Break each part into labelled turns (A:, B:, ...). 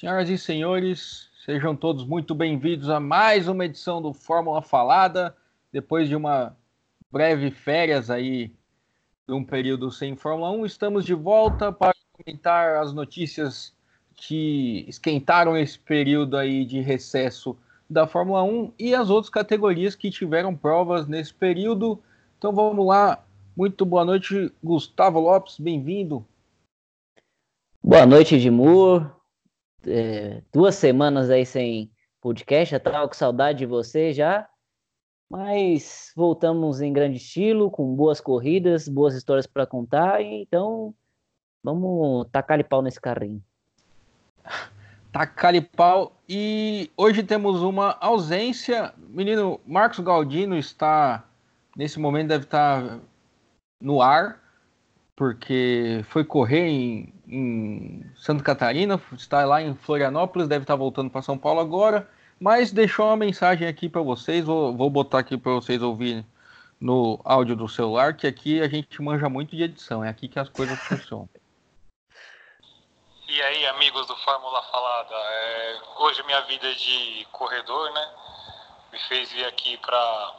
A: Senhoras e senhores, sejam todos muito bem-vindos a mais uma edição do Fórmula Falada. Depois de uma breve férias aí, de um período sem Fórmula 1, estamos de volta para comentar as notícias que esquentaram esse período aí de recesso da Fórmula 1 e as outras categorias que tiveram provas nesse período. Então vamos lá. Muito boa noite, Gustavo Lopes, bem-vindo.
B: Boa noite, Edmur. É, duas semanas aí sem podcast, já tava com saudade de você já. Mas voltamos em grande estilo, com boas corridas, boas histórias para contar. Então, vamos tacar pau nesse carrinho.
A: Tacar pau. E hoje temos uma ausência. Menino Marcos Galdino está, nesse momento, deve estar no ar porque foi correr em, em, Santa Catarina, está lá em Florianópolis, deve estar voltando para São Paulo agora, mas deixou uma mensagem aqui para vocês, vou, vou botar aqui para vocês ouvirem no áudio do celular, que aqui a gente manja muito de edição, é aqui que as coisas funcionam.
C: E aí, amigos do Fórmula Falada, é, hoje minha vida de corredor, né, me fez vir aqui para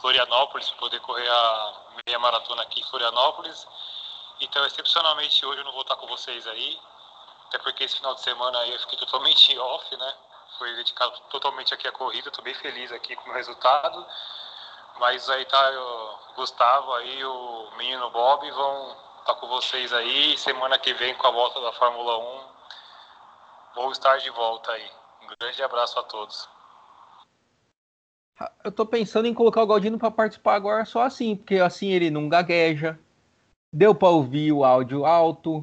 C: Florianópolis, poder correr a meia maratona aqui em Florianópolis, então, excepcionalmente, hoje eu não vou estar com vocês aí, até porque esse final de semana aí eu fiquei totalmente off, né? Foi dedicado totalmente aqui à corrida, estou bem feliz aqui com o resultado. Mas aí tá o Gustavo aí, o menino Bob vão estar com vocês aí. Semana que vem com a volta da Fórmula 1. Vou estar de volta aí. Um grande abraço a todos.
A: Eu tô pensando em colocar o Galdino para participar agora só assim, porque assim ele não gagueja, Deu para ouvir o áudio alto?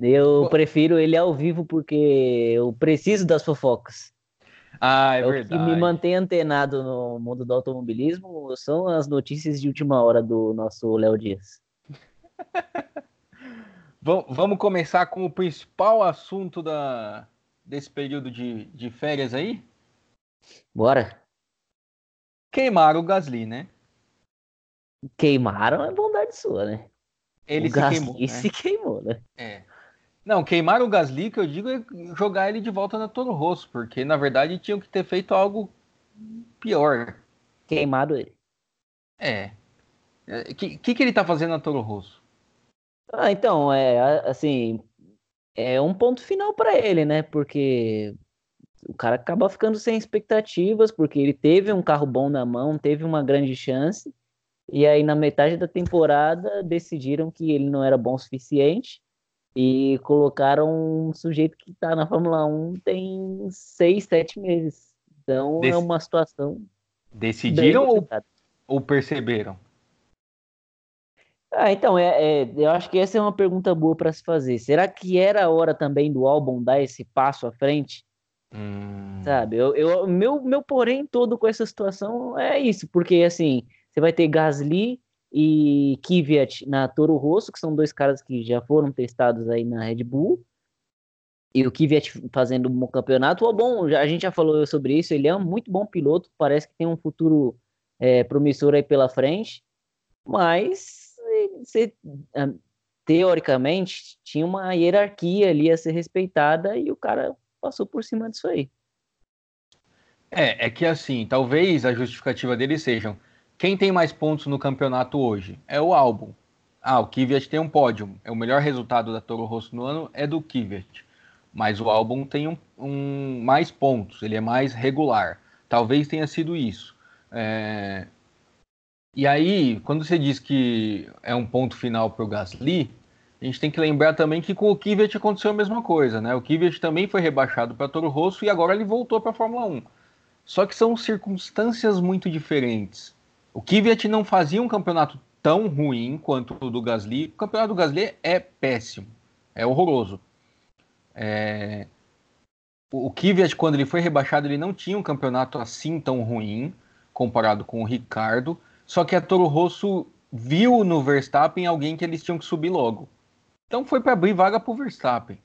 B: Eu prefiro ele ao vivo porque eu preciso das fofocas.
A: Ah, é, é verdade.
B: O que me mantém antenado no mundo do automobilismo são as notícias de última hora do nosso Léo Dias.
A: Vamos começar com o principal assunto da, desse período de, de férias aí?
B: Bora.
A: Queimaram o Gasly, né?
B: Queimaram é bondade sua, né?
A: Ele
B: o
A: se Gasly queimou.
B: Né? se queimou, né?
A: É. Não, queimar o Gasly, que eu digo, é jogar ele de volta na Toro Rosso, porque na verdade tinham que ter feito algo pior.
B: Queimado ele.
A: É. O é, que, que, que ele tá fazendo na Toro Rosso?
B: Ah, então, é assim, é um ponto final para ele, né? Porque o cara acaba ficando sem expectativas, porque ele teve um carro bom na mão, teve uma grande chance e aí, na metade da temporada, decidiram que ele não era bom o suficiente e colocaram um sujeito que está na Fórmula 1 tem seis, sete meses. Então, Dec... é uma situação.
A: Decidiram ou, ou perceberam?
B: Ah, então, é, é, eu acho que essa é uma pergunta boa para se fazer. Será que era a hora também do álbum dar esse passo à frente? Hum... Sabe, eu, eu, meu, meu porém todo com essa situação é isso, porque assim, você vai ter Gasly e Kvyat na Toro Rosso, que são dois caras que já foram testados aí na Red Bull. E o Kvyat fazendo um bom campeonato. O bom, a gente já falou sobre isso, ele é um muito bom piloto, parece que tem um futuro é, promissor aí pela frente. Mas, você, teoricamente, tinha uma hierarquia ali a ser respeitada e o cara passou por cima disso aí.
A: É, é que assim, talvez a justificativa deles sejam quem tem mais pontos no campeonato hoje? É o álbum. Ah, o Kvyat tem um pódio. É o melhor resultado da Toro Rosso no ano é do Kvyat. Mas o álbum tem um, um, mais pontos, ele é mais regular. Talvez tenha sido isso. É... E aí, quando você diz que é um ponto final para o Gasly, a gente tem que lembrar também que com o Kvyat aconteceu a mesma coisa, né? O Kvyat também foi rebaixado para Toro Rosso e agora ele voltou para a Fórmula 1. Só que são circunstâncias muito diferentes. O Kvyat não fazia um campeonato tão ruim quanto o do Gasly. O campeonato do Gasly é péssimo, é horroroso. É... O Kvyat, quando ele foi rebaixado, ele não tinha um campeonato assim tão ruim comparado com o Ricardo. Só que a Toro Rosso viu no Verstappen alguém que eles tinham que subir logo. Então foi para abrir vaga para o Verstappen.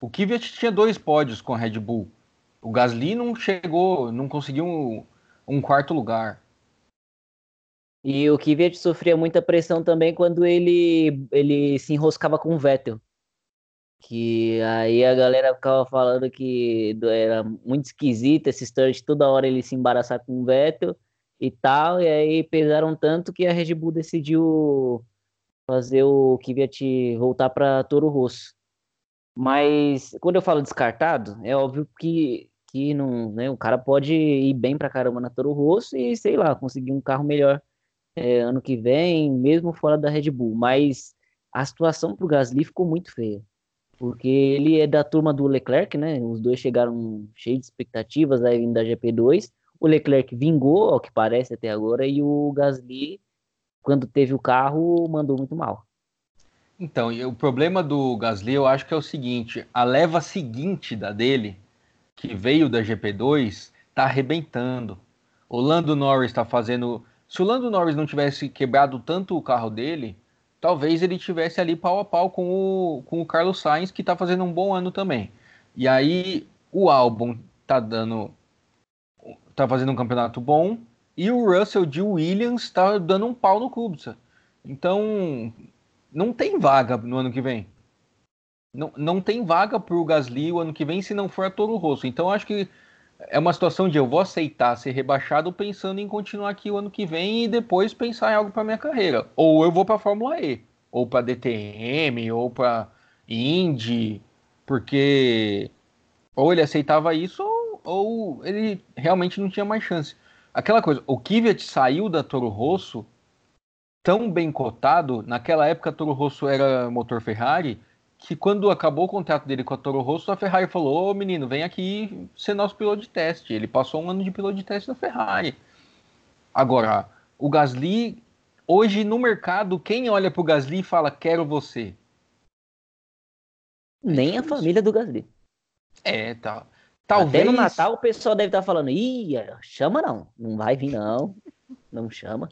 A: O Kvyat tinha dois pódios com a Red Bull. O Gasly não chegou, não conseguiu um, um quarto lugar.
B: E o Kvyat sofria muita pressão também quando ele, ele se enroscava com o Vettel. Que aí a galera ficava falando que era muito esquisito esse start, toda hora ele se embaraçar com o Vettel e tal, e aí pesaram tanto que a Red Bull decidiu fazer o Kvyat voltar para Toro Rosso. Mas quando eu falo descartado, é óbvio que, que não, né, o cara pode ir bem pra caramba na Toro Rosso e, sei lá, conseguir um carro melhor é, ano que vem, mesmo fora da Red Bull. Mas a situação pro Gasly ficou muito feia. Porque ele é da turma do Leclerc, né? Os dois chegaram cheios de expectativas aí vindo da GP2. O Leclerc vingou, ao que parece até agora, e o Gasly, quando teve o carro, mandou muito mal.
A: Então, o problema do Gasly eu acho que é o seguinte: a leva seguinte da dele, que veio da GP2, tá arrebentando. O Lando Norris está fazendo. Se o Lando Norris não tivesse quebrado tanto o carro dele, talvez ele tivesse ali pau a pau com o, com o Carlos Sainz, que tá fazendo um bom ano também. E aí o Albon tá dando. tá fazendo um campeonato bom. E o Russell de Williams tá dando um pau no Kubica. Então, não tem vaga no ano que vem. Não, não tem vaga para o Gasly o ano que vem se não for a Toro Rosso. Então acho que é uma situação de eu vou aceitar ser rebaixado pensando em continuar aqui o ano que vem e depois pensar em algo para minha carreira. Ou eu vou para a Fórmula E, ou para DTM, ou para Indy, porque ou ele aceitava isso ou, ou, ele realmente não tinha mais chance. Aquela coisa, o Kvyat saiu da Toro Rosso tão bem cotado, naquela época Toro Rosso era motor Ferrari, que quando acabou o contrato dele com a Toro Rosso, a Ferrari falou: Ô menino, vem aqui ser nosso piloto de teste. Ele passou um ano de piloto de teste na Ferrari. Agora, o Gasly, hoje no mercado, quem olha pro Gasly e fala: Quero você?
B: Nem a família do Gasly.
A: É, tá. Talvez.
B: Até no Natal o pessoal deve estar tá falando: Ih, chama não. Não vai vir, não. Não chama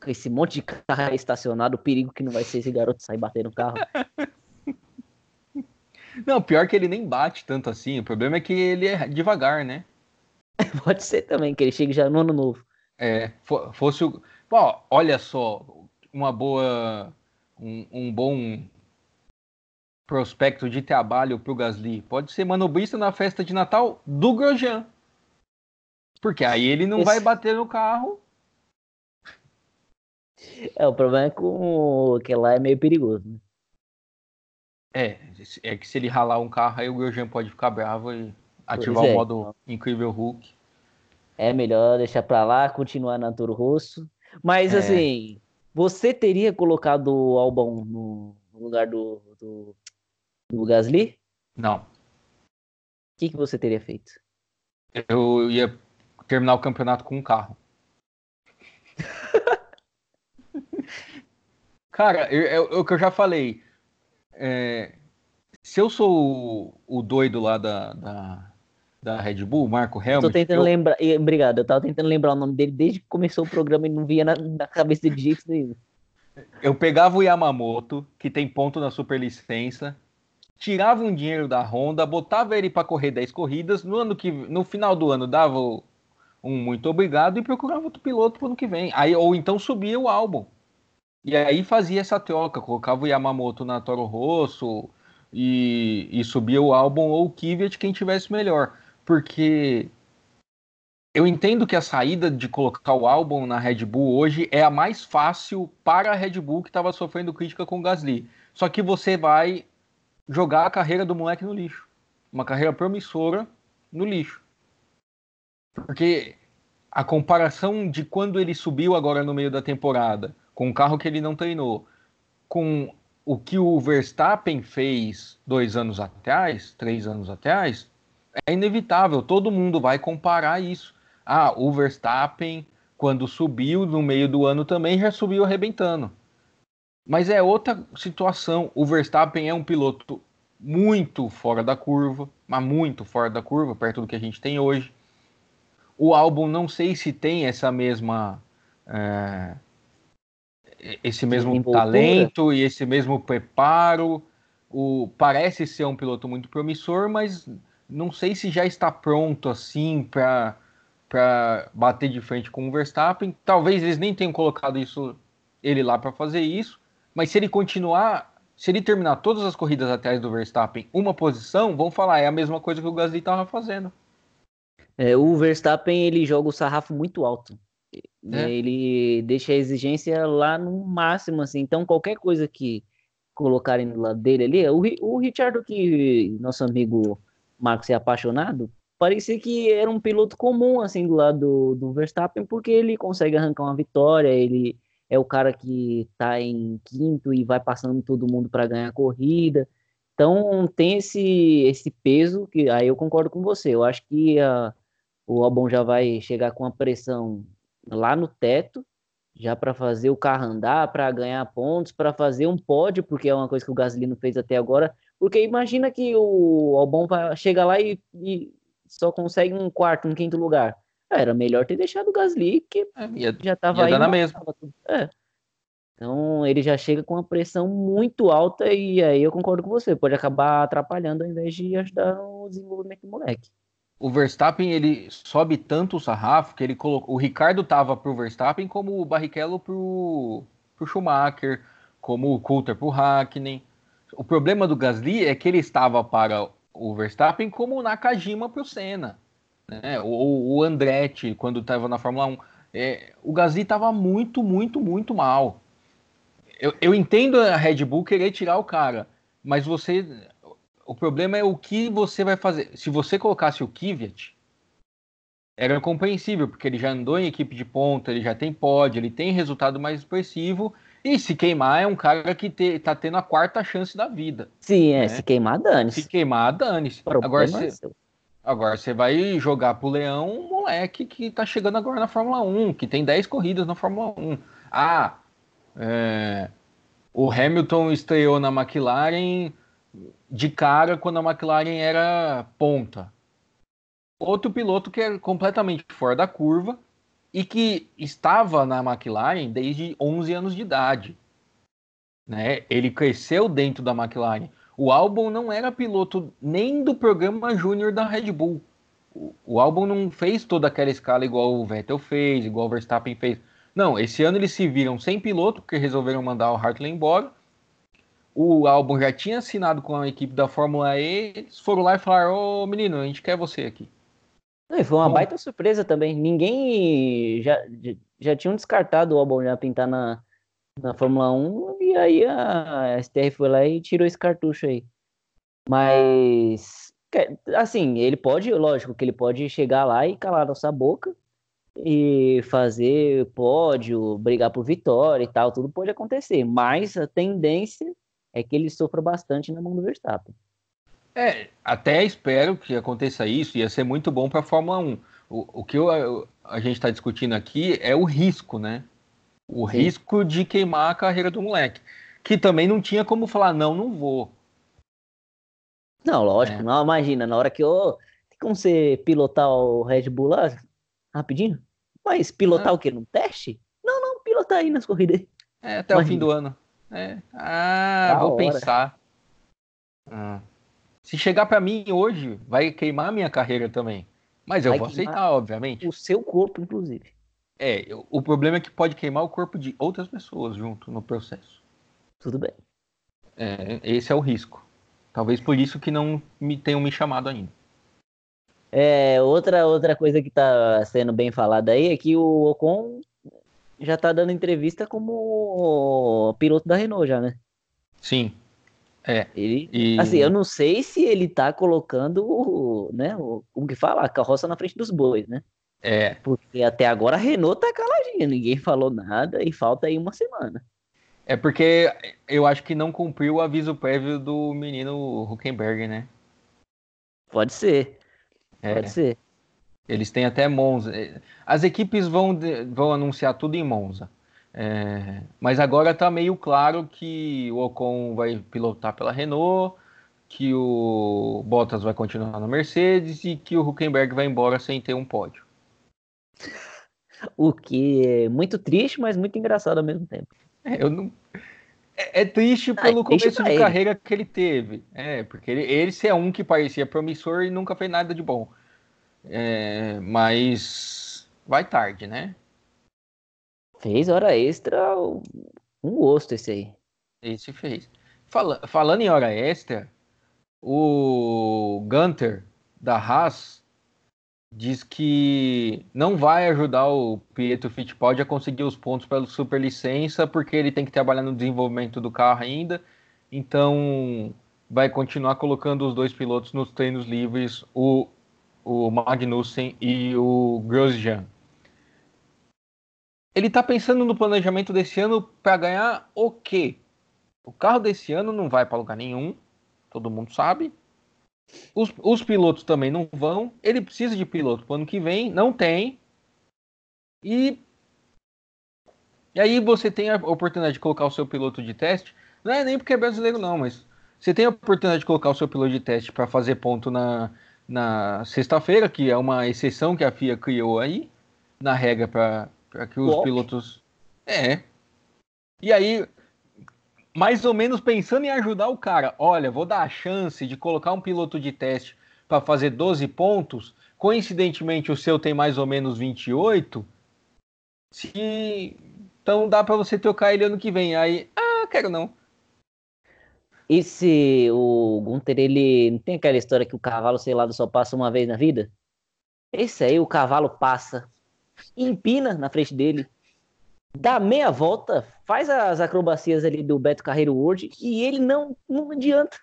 B: com esse monte de carro estacionado, o perigo que não vai ser esse garoto sair bater no carro.
A: Não, pior que ele nem bate tanto assim. O problema é que ele é devagar, né?
B: Pode ser também, que ele chegue já no ano novo.
A: É, fosse o. Pô, olha só, uma boa. Um, um bom prospecto de trabalho pro Gasly. Pode ser manobrista na festa de Natal do Grosjean. Porque aí ele não Esse... vai bater no carro
B: é, o problema é com que lá é meio perigoso, né?
A: É, é que se ele ralar um carro, aí o Grosjean pode ficar bravo e ativar é. o modo incrível Hulk.
B: É melhor deixar pra lá, continuar na Toro Rosso. Mas é. assim, você teria colocado o Albon no lugar do, do, do Gasly?
A: Não.
B: O que, que você teria feito?
A: Eu ia terminar o campeonato com um carro. Cara, é o que eu já falei. É, se eu sou o, o doido lá da, da, da, Red Bull, Marco Helmut...
B: Eu tô tentando eu... lembrar... Obrigado, eu tava tentando lembrar o nome dele desde que começou o programa e não via na, na cabeça de jeito nenhum.
A: Eu pegava o Yamamoto, que tem ponto na superlicença, tirava um dinheiro da Honda, botava ele para correr 10 corridas, no ano que no final do ano dava um muito obrigado e procurava outro piloto pro ano que vem. Aí ou então subia o álbum. E aí fazia essa troca, colocava o Yamamoto na Toro Rosso e, e subia o álbum ou o Kvyat quem tivesse melhor. Porque eu entendo que a saída de colocar o álbum na Red Bull hoje é a mais fácil para a Red Bull que estava sofrendo crítica com o Gasly. Só que você vai jogar a carreira do moleque no lixo. Uma carreira promissora no lixo. Porque a comparação de quando ele subiu agora no meio da temporada com um carro que ele não treinou, com o que o Verstappen fez dois anos atrás, três anos atrás, é inevitável. Todo mundo vai comparar isso. Ah, o Verstappen, quando subiu no meio do ano também, já subiu arrebentando. Mas é outra situação. O Verstappen é um piloto muito fora da curva, mas muito fora da curva, perto do que a gente tem hoje. O álbum não sei se tem essa mesma é, esse mesmo talento e esse mesmo preparo. O, parece ser um piloto muito promissor, mas não sei se já está pronto assim para para bater de frente com o Verstappen. Talvez eles nem tenham colocado isso ele lá para fazer isso, mas se ele continuar Se ele terminar todas as corridas atrás do Verstappen uma posição, vão falar, é a mesma coisa que o Gasly estava fazendo.
B: É, o Verstappen ele joga o sarrafo muito alto. É. Ele deixa a exigência lá no máximo, assim. Então, qualquer coisa que colocarem do lado dele ali, o, o Richard, que nosso amigo Marcos é apaixonado, parecia que era um piloto comum, assim, do lado do, do Verstappen, porque ele consegue arrancar uma vitória, ele é o cara que tá em quinto e vai passando todo mundo para ganhar a corrida. Então, tem esse, esse peso que aí eu concordo com você. Eu acho que a, o Albon já vai chegar com a pressão lá no teto, já para fazer o carro andar, para ganhar pontos, para fazer um pódio, porque é uma coisa que o Gasly não fez até agora. Porque imagina que o Albon chega lá e, e só consegue um quarto, um quinto lugar. Era melhor ter deixado o Gasly, que é, ia, já estava aí.
A: na mesma.
B: É. Então ele já chega com uma pressão muito alta e aí eu concordo com você, pode acabar atrapalhando ao invés de ajudar o desenvolvimento do moleque
A: o Verstappen ele sobe tanto o sarrafo que ele colocou. O Ricardo tava pro Verstappen como o Barrichello pro, pro Schumacher, como o Coulter pro Hackney. O problema do Gasly é que ele estava para o Verstappen como o Nakajima pro Senna. Né? O, o Andretti, quando estava na Fórmula 1. É, o Gasly estava muito, muito, muito mal. Eu, eu entendo a Red Bull querer tirar o cara, mas você o problema é o que você vai fazer. Se você colocasse o Kvyat, era compreensível, porque ele já andou em equipe de ponta, ele já tem pódio, ele tem resultado mais expressivo. E se queimar, é um cara que te, tá tendo a quarta chance da vida.
B: Sim, é. Né? Se queimar, dane-se.
A: Se queimar, dane-se. Agora, você, é agora você vai jogar pro Leão um moleque que tá chegando agora na Fórmula 1, que tem 10 corridas na Fórmula 1. Ah, é, o Hamilton estreou na McLaren de cara quando a McLaren era ponta. Outro piloto que é completamente fora da curva e que estava na McLaren desde 11 anos de idade. Né? Ele cresceu dentro da McLaren. O Albon não era piloto nem do programa júnior da Red Bull. O, o Albon não fez toda aquela escala igual o Vettel fez, igual o Verstappen fez. Não, esse ano eles se viram sem piloto, porque resolveram mandar o Hartley embora o álbum já tinha assinado com a equipe da Fórmula E, eles foram lá e falaram: Ô menino, a gente quer você aqui.
B: E foi uma Bom, baita surpresa também. Ninguém já, já, já tinham descartado o álbum já pintar na, na Fórmula 1, e aí a, a STR foi lá e tirou esse cartucho aí. Mas, assim, ele pode, lógico que ele pode chegar lá e calar nossa boca e fazer pódio, brigar por vitória e tal, tudo pode acontecer, mas a tendência é que ele sofra bastante na mão do Verstappen.
A: É, até espero que aconteça isso, ia ser muito bom para a Fórmula 1. O, o que eu, a gente está discutindo aqui é o risco, né? O Sim. risco de queimar a carreira do moleque. Que também não tinha como falar, não, não vou.
B: Não, lógico, é. não, imagina, na hora que eu. Tem como você pilotar o Red Bull lá rapidinho? Mas pilotar ah. o quê? Num teste? Não, não, pilotar aí nas corridas.
A: É, até imagina. o fim do ano. É. Ah, da vou hora. pensar. Ah. Se chegar para mim hoje, vai queimar minha carreira também. Mas eu vai vou aceitar, obviamente.
B: O seu corpo, inclusive.
A: É, o problema é que pode queimar o corpo de outras pessoas junto no processo.
B: Tudo bem.
A: É, esse é o risco. Talvez por isso que não me tenham me chamado ainda.
B: É, outra, outra coisa que está sendo bem falada aí é que o Ocon já tá dando entrevista como piloto da Renault já, né?
A: Sim. É.
B: Ele, e... assim, eu não sei se ele tá colocando, né, o, como que fala, a carroça na frente dos bois, né?
A: É.
B: Porque até agora a Renault tá caladinha, ninguém falou nada e falta aí uma semana.
A: É porque eu acho que não cumpriu o aviso prévio do menino Huckenberg, né?
B: Pode ser. É. Pode ser.
A: Eles têm até Monza. As equipes vão, vão anunciar tudo em Monza. É, mas agora está meio claro que o Ocon vai pilotar pela Renault, que o Bottas vai continuar na Mercedes e que o Huckenberg vai embora sem ter um pódio.
B: O que é muito triste, mas muito engraçado ao mesmo tempo.
A: É, eu não... é, é triste ah, pelo ah, começo de ele. carreira que ele teve. É, porque ele, esse é um que parecia promissor e nunca fez nada de bom. É, mas vai tarde, né?
B: Fez hora extra, um gosto esse aí.
A: Esse fez. Fala, falando em hora extra, o Gunter da Haas diz que não vai ajudar o Pietro Fittipaldi a conseguir os pontos pela superlicença, porque ele tem que trabalhar no desenvolvimento do carro ainda. Então, vai continuar colocando os dois pilotos nos treinos livres, o, o Magnussen e o Grosjean. Ele está pensando no planejamento desse ano para ganhar o quê? O carro desse ano não vai para lugar nenhum, todo mundo sabe. Os, os pilotos também não vão. Ele precisa de piloto para ano que vem, não tem. E, e aí você tem a oportunidade de colocar o seu piloto de teste. Não é nem porque é brasileiro, não, mas você tem a oportunidade de colocar o seu piloto de teste para fazer ponto na, na sexta-feira, que é uma exceção que a FIA criou aí, na regra para que os pilotos. É. E aí, mais ou menos pensando em ajudar o cara. Olha, vou dar a chance de colocar um piloto de teste para fazer 12 pontos. Coincidentemente, o seu tem mais ou menos 28. Se... Então dá para você trocar ele ano que vem. Aí, ah, quero não.
B: Esse, o Gunter, ele não tem aquela história que o cavalo, lá, só passa uma vez na vida? Esse aí, o cavalo passa, empina na frente dele, dá meia volta, faz as acrobacias ali do Beto Carreiro World e ele não, não adianta.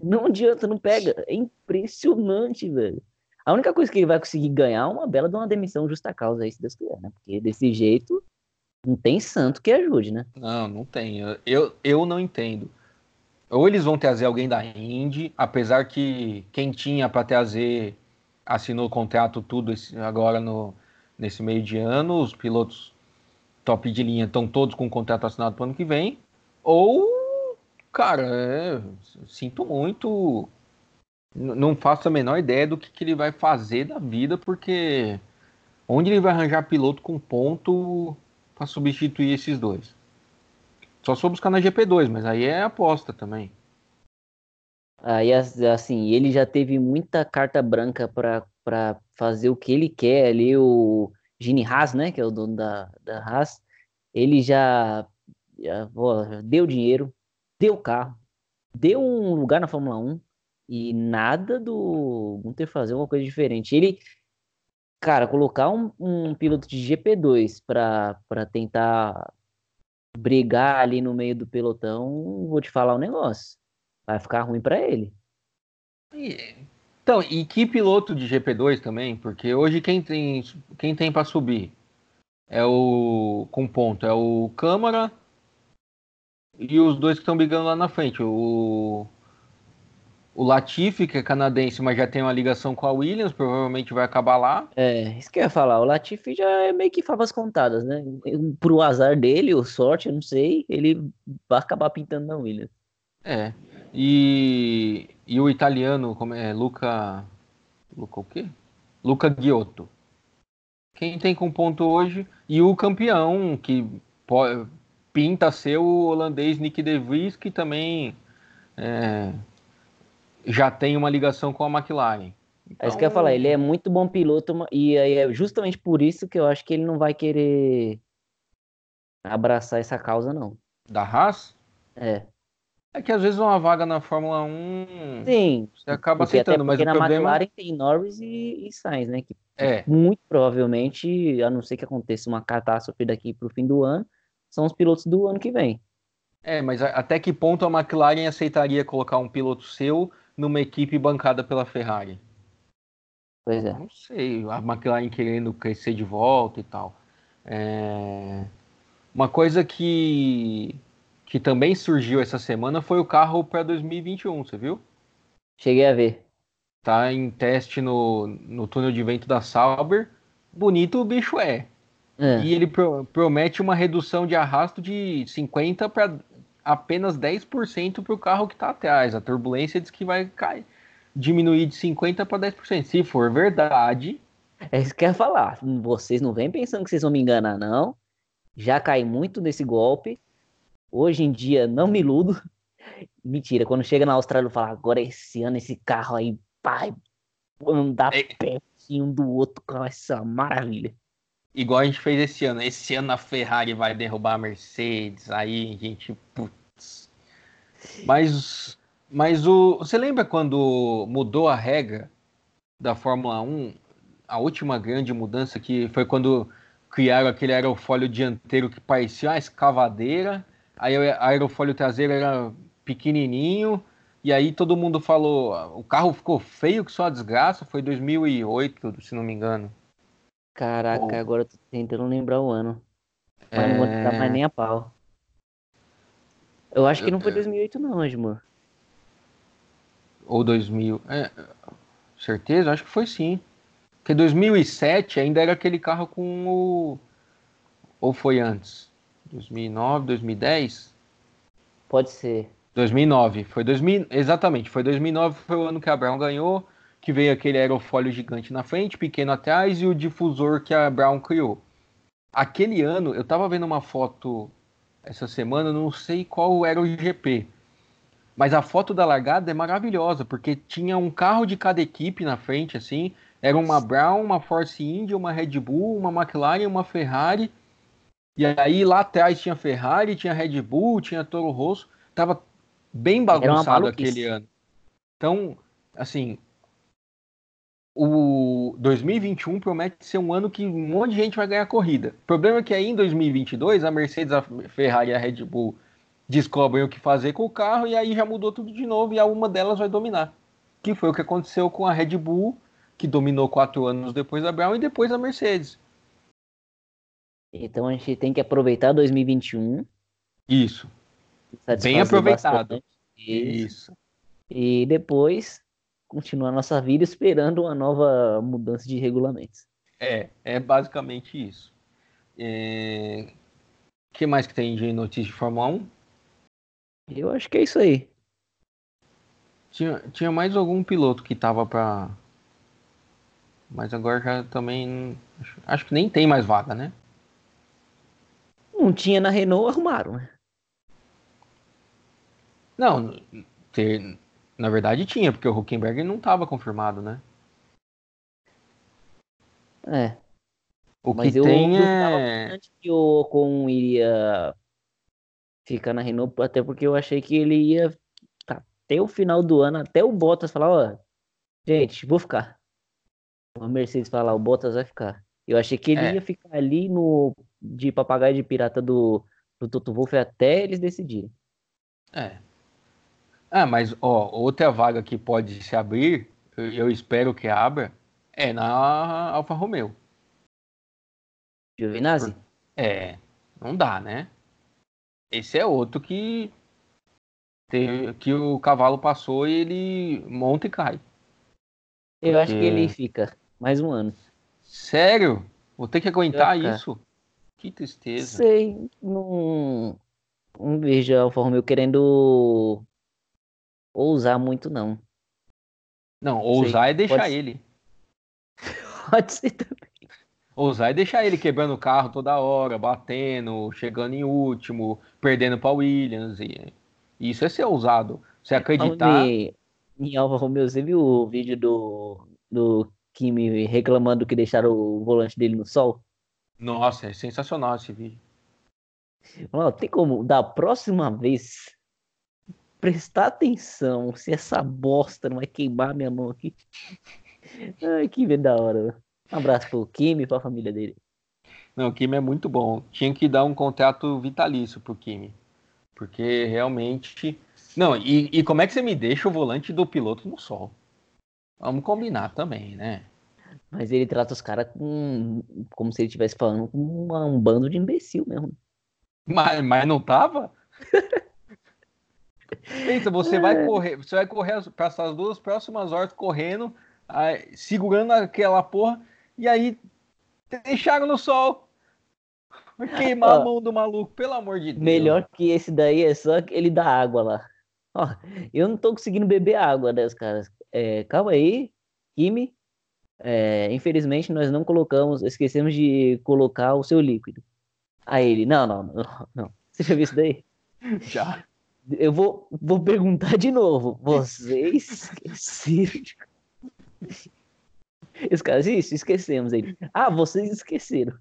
B: Não adianta, não pega. É impressionante, velho. A única coisa que ele vai conseguir ganhar é uma bela de uma demissão justa causa aí, se Deus quiser, né? Porque desse jeito não tem santo que ajude, né?
A: Não, não tem. Eu, eu não entendo. Ou eles vão trazer alguém da Indy, apesar que quem tinha para trazer assinou o contrato tudo esse, agora no, nesse meio de ano, os pilotos top de linha estão todos com o contrato assinado para o ano que vem, ou, cara, é, sinto muito, não faço a menor ideia do que, que ele vai fazer da vida, porque onde ele vai arranjar piloto com ponto para substituir esses dois? Só se for buscar na GP2, mas aí é aposta também.
B: Aí, assim, ele já teve muita carta branca para fazer o que ele quer ali, o Gini Haas, né, que é o dono da, da Haas, ele já, já ó, deu dinheiro, deu carro, deu um lugar na Fórmula 1 e nada do Gunter fazer uma coisa diferente. Ele, cara, colocar um, um piloto de GP2 para tentar brigar ali no meio do pelotão, vou te falar um negócio. Vai ficar ruim para ele.
A: Então, e que piloto de GP2 também? Porque hoje quem tem, quem tem para subir é o com ponto é o Câmara e os dois que estão brigando lá na frente, o o Latifi, que é canadense, mas já tem uma ligação com a Williams, provavelmente vai acabar lá.
B: É, isso que eu ia falar. O Latifi já é meio que favas contadas, né? Pro azar dele, ou sorte, eu não sei, ele vai acabar pintando na Williams.
A: É. E, e o italiano, como é? Luca. Luca o quê? Luca Giotto. Quem tem com ponto hoje? E o campeão, que pode, pinta ser o holandês Nick De Vries, que também é, já tem uma ligação com a McLaren.
B: Então... É isso que eu ia falar, ele é muito bom piloto e é justamente por isso que eu acho que ele não vai querer abraçar essa causa, não.
A: Da Haas?
B: É.
A: É que às vezes uma vaga na Fórmula 1
B: Sim,
A: você acaba aceitando, mas o
B: na
A: problema...
B: McLaren tem Norris e, e Sainz, né? Que
A: é.
B: muito provavelmente, a não ser que aconteça uma catástrofe daqui para o fim do ano, são os pilotos do ano que vem.
A: É, mas até que ponto a McLaren aceitaria colocar um piloto seu numa equipe bancada pela Ferrari?
B: Pois é.
A: Não sei, a McLaren querendo crescer de volta e tal. É... Uma coisa que, que também surgiu essa semana foi o carro para 2021, você viu?
B: Cheguei a ver.
A: Tá em teste no, no túnel de vento da Sauber. Bonito o bicho é. é. E ele pro, promete uma redução de arrasto de 50 para apenas 10% para o carro que está atrás. A turbulência diz que vai cair, diminuir de 50% para 10%. Se for verdade.
B: É isso que eu ia falar. Vocês não vêm pensando que vocês vão me enganar, não. Já caí muito nesse golpe. Hoje em dia não me iludo. Mentira, quando chega na Austrália eu falo, agora esse ano esse carro aí vai andar é... pertinho do outro com essa maravilha.
A: Igual a gente fez esse ano. Esse ano a Ferrari vai derrubar a Mercedes. Aí gente. Putz. Mas, mas o, você lembra quando mudou a regra da Fórmula 1? A última grande mudança que foi quando criaram aquele aerofólio dianteiro que parecia uma escavadeira, aí o aerofólio traseiro era pequenininho, e aí todo mundo falou, o carro ficou feio que só a desgraça, foi 2008, se não me engano.
B: Caraca, Pô. agora eu tô tentando lembrar o ano. Mas é... não vou dar mais nem a pau. Eu acho que não foi 2008 não, Edmur.
A: Ou 2000. É, certeza? Acho que foi sim. Porque 2007 ainda era aquele carro com o. Ou foi antes? 2009, 2010?
B: Pode ser.
A: 2009. Foi 2000... Exatamente. Foi 2009 foi o ano que a Brown ganhou. Que veio aquele aerofólio gigante na frente, pequeno atrás e o difusor que a Brown criou. Aquele ano, eu tava vendo uma foto essa semana, não sei qual era o GP. Mas a foto da largada é maravilhosa, porque tinha um carro de cada equipe na frente, assim. Era uma Brown, uma Force India, uma Red Bull, uma McLaren, uma Ferrari. E aí lá atrás tinha Ferrari, tinha Red Bull, tinha Toro Rosso. Tava bem bagunçado aquele ano. Então, assim, o 2021 promete ser um ano que um monte de gente vai ganhar corrida. O problema é que aí em 2022 a Mercedes, a Ferrari e a Red Bull descobrem o que fazer com o carro e aí já mudou tudo de novo e a uma delas vai dominar. Que foi o que aconteceu com a Red Bull, que dominou quatro anos depois da Brown e depois a Mercedes.
B: Então a gente tem que aproveitar 2021.
A: Isso. Bem aproveitado.
B: Isso. E depois continuar nossa vida esperando uma nova mudança de regulamentos.
A: É, é basicamente isso. O é... que mais que tem de notícia de Fórmula 1?
B: Eu acho que é isso aí.
A: Tinha, tinha mais algum piloto que tava para Mas agora já também. Acho, acho, que nem tem mais vaga, né?
B: Não tinha na Renault, arrumaram, né?
A: Não, ter, na verdade tinha, porque o Huckenberg não estava confirmado, né?
B: É.
A: O Mas que eu tem é...
B: que o Ocon iria ficar na Renault, até porque eu achei que ele ia até o final do ano, até o Bottas falar, ó, gente, vou ficar. O Mercedes falar, o Bottas vai ficar. Eu achei que ele é. ia ficar ali no de papagaio de pirata do, do Toto Wolff até eles decidirem.
A: É. Ah, mas ó, outra vaga que pode se abrir, eu, eu espero que abra, é na Alfa Romeo.
B: Giovinazzi?
A: É, não dá, né? Esse é outro que que o cavalo passou e ele monta e cai.
B: Eu Porque... acho que ele fica mais um ano.
A: Sério? Vou ter que aguentar isso? Que tristeza.
B: Sei, não, não vejo a Alfa Romeo querendo ousar muito, não.
A: Não, ousar Sei. é deixar Pode... ele.
B: Pode ser também.
A: Ousar é deixar ele quebrando o carro toda hora, batendo, chegando em último, perdendo para Williams. E... Isso é ser ousado. Você acreditar.
B: Em Alfa Romeo, você viu o vídeo do, do Kimi reclamando que deixaram o volante dele no sol?
A: Nossa, é sensacional esse vídeo.
B: Mano, tem como, da próxima vez, prestar atenção se essa bosta não vai queimar minha mão aqui. Ai, que da hora. Um abraço pro Kimi e pra família dele.
A: Não, o Kimi é muito bom. Tinha que dar um contrato vitalício pro Kimi. Porque realmente. Não, e, e como é que você me deixa o volante do piloto no sol? Vamos combinar também, né?
B: Mas ele trata os caras com, como se ele estivesse falando com um bando de imbecil mesmo.
A: Mas, mas não tava? Pensa, você é. vai correr, você vai correr para essas duas próximas horas correndo, aí, segurando aquela porra, e aí deixaram no sol. Queimar Ó, a mão do maluco, pelo amor de Deus.
B: Melhor que esse daí é só ele dá água lá. Ó, eu não tô conseguindo beber água das caras. É, calma aí, Kimi. É, infelizmente nós não colocamos, esquecemos de colocar o seu líquido. Aí ele, não, não, não, não. Você já viu isso daí?
A: Já.
B: Eu vou, vou perguntar de novo. Vocês esqueceram? Os caras, isso, esquecemos ele. Ah, vocês esqueceram.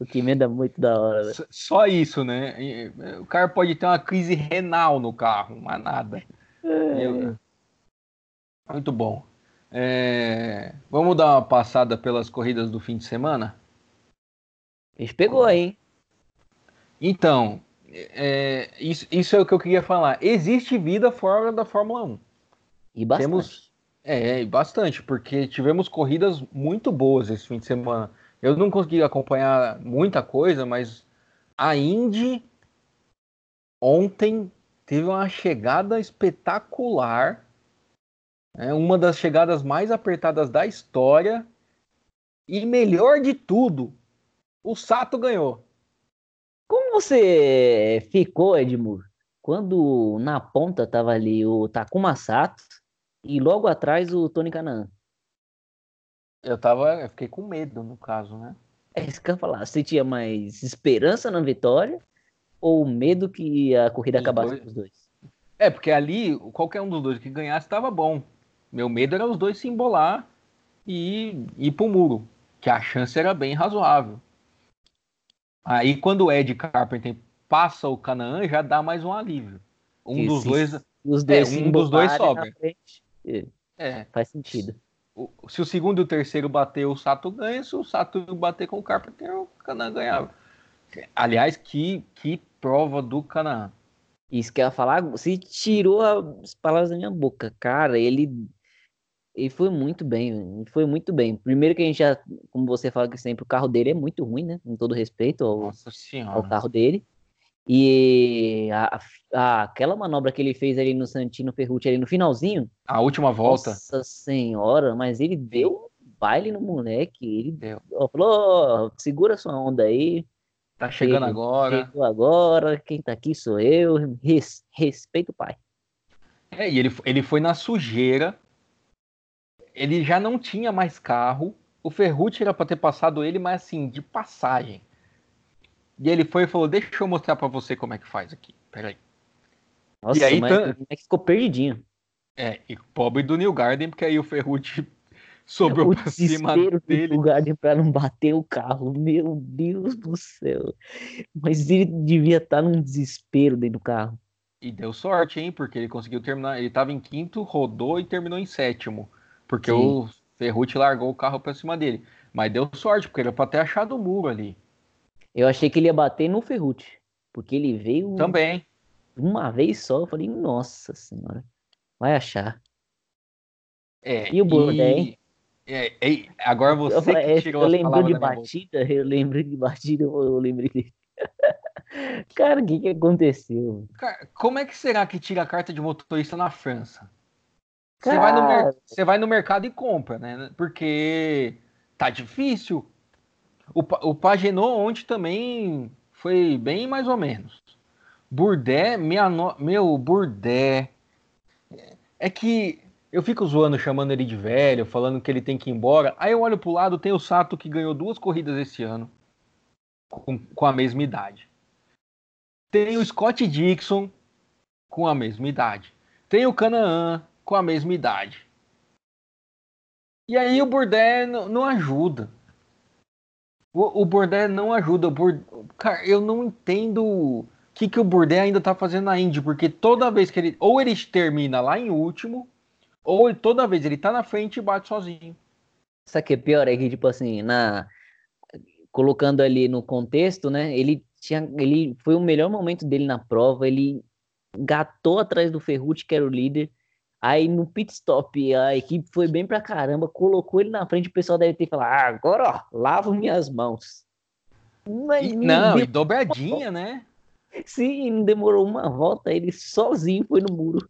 B: o que emenda muito da hora.
A: Só isso, né? O cara pode ter uma crise renal no carro, mas nada. É. Muito bom. É... Vamos dar uma passada pelas corridas do fim de semana?
B: A gente pegou hein?
A: Então, é... isso, isso é o que eu queria falar. Existe vida fora da Fórmula 1.
B: E bastante. Temos...
A: É, bastante, porque tivemos corridas muito boas esse fim de semana. Eu não consegui acompanhar muita coisa, mas a Indy ontem teve uma chegada espetacular, é uma das chegadas mais apertadas da história. E melhor de tudo, o Sato ganhou.
B: Como você ficou, Edmur, quando na ponta tava ali o Takuma Sato e logo atrás o Tony Kanaan?
A: Eu tava. Eu fiquei com medo, no caso, né?
B: É isso que eu ia falar. Você tinha mais esperança na vitória ou medo que a corrida os acabasse dois... com os dois?
A: É, porque ali, qualquer um dos dois que ganhasse estava bom. Meu medo era os dois se embolar e ir pro muro, que a chance era bem razoável. Aí quando o Ed Carpenter passa o Canaan, já dá mais um alívio. Um que dos dois.
B: Os dois é, um dos dois sobra. é. Faz sentido
A: se o segundo e o terceiro bater, o Sato ganha. Se o Sato bater com o Carpenter, o Canaan ganhava. Aliás, que, que prova do Canaan.
B: Isso que eu ia falar, você tirou as palavras da minha boca. Cara, ele, ele foi muito bem, foi muito bem. Primeiro que a gente já, como você fala que sempre, o carro dele é muito ruim, né? Com todo respeito ao, ao carro dele. E a, a, aquela manobra que ele fez ali no Santino Ferrucci ali no finalzinho.
A: A última volta.
B: Nossa senhora, mas ele deu baile no moleque. Ele deu. falou: oh, segura sua onda aí.
A: Tá chegando ele, agora.
B: Chegou agora, quem tá aqui sou eu. Res, respeito o pai.
A: É, e ele, ele foi na sujeira. Ele já não tinha mais carro. O Ferrucci era para ter passado ele, mas assim, de passagem. E ele foi e falou: Deixa eu mostrar para você como é que faz aqui. Peraí.
B: Nossa, e aí, mas tá... é que ficou perdidinho.
A: É, e pobre do New Garden, porque aí o Ferrucci sobrou o pra cima dele.
B: O Garden pra não bater o carro. Meu Deus do céu. Mas ele devia estar tá num desespero dentro do carro.
A: E deu sorte, hein? Porque ele conseguiu terminar. Ele tava em quinto, rodou e terminou em sétimo. Porque Sim. o Ferrucci largou o carro pra cima dele. Mas deu sorte, porque ele era pra ter achado o muro ali.
B: Eu achei que ele ia bater no Ferrucci, porque ele veio
A: também
B: uma vez só. Eu falei, nossa senhora, vai achar.
A: É, e o Bourdais? É, é, agora você eu, falei, que tirou
B: eu lembro de batida, eu lembro de batida, eu lembro de. Cara, o que, que aconteceu?
A: Cara, como é que será que tira a carta de motorista na França? Você vai, no, você vai no mercado e compra, né? Porque tá difícil. O, o Pagenot ontem também foi bem mais ou menos. Burdé, minha no... meu, Burdé. É que eu fico zoando, chamando ele de velho, falando que ele tem que ir embora. Aí eu olho pro lado, tem o Sato que ganhou duas corridas esse ano, com, com a mesma idade. Tem o Scott Dixon com a mesma idade. Tem o Canaan com a mesma idade. E aí o Burdé não ajuda. O, o Bordé não ajuda. O Cara, eu não entendo o que, que o Bordé ainda tá fazendo na Indy, porque toda vez que ele. Ou ele termina lá em último, ou toda vez ele tá na frente e bate sozinho.
B: Sabe o que é pior? É que, tipo assim, na. Colocando ali no contexto, né? Ele tinha. Ele foi o melhor momento dele na prova. Ele gatou atrás do Ferrucci, que era o líder. Aí no pit stop a equipe foi bem pra caramba, colocou ele na frente, o pessoal deve ter falado: ah, agora ó, lavo minhas mãos.
A: Mas e, não, e dobradinha, né?
B: Sim, não demorou uma volta, ele sozinho foi no muro.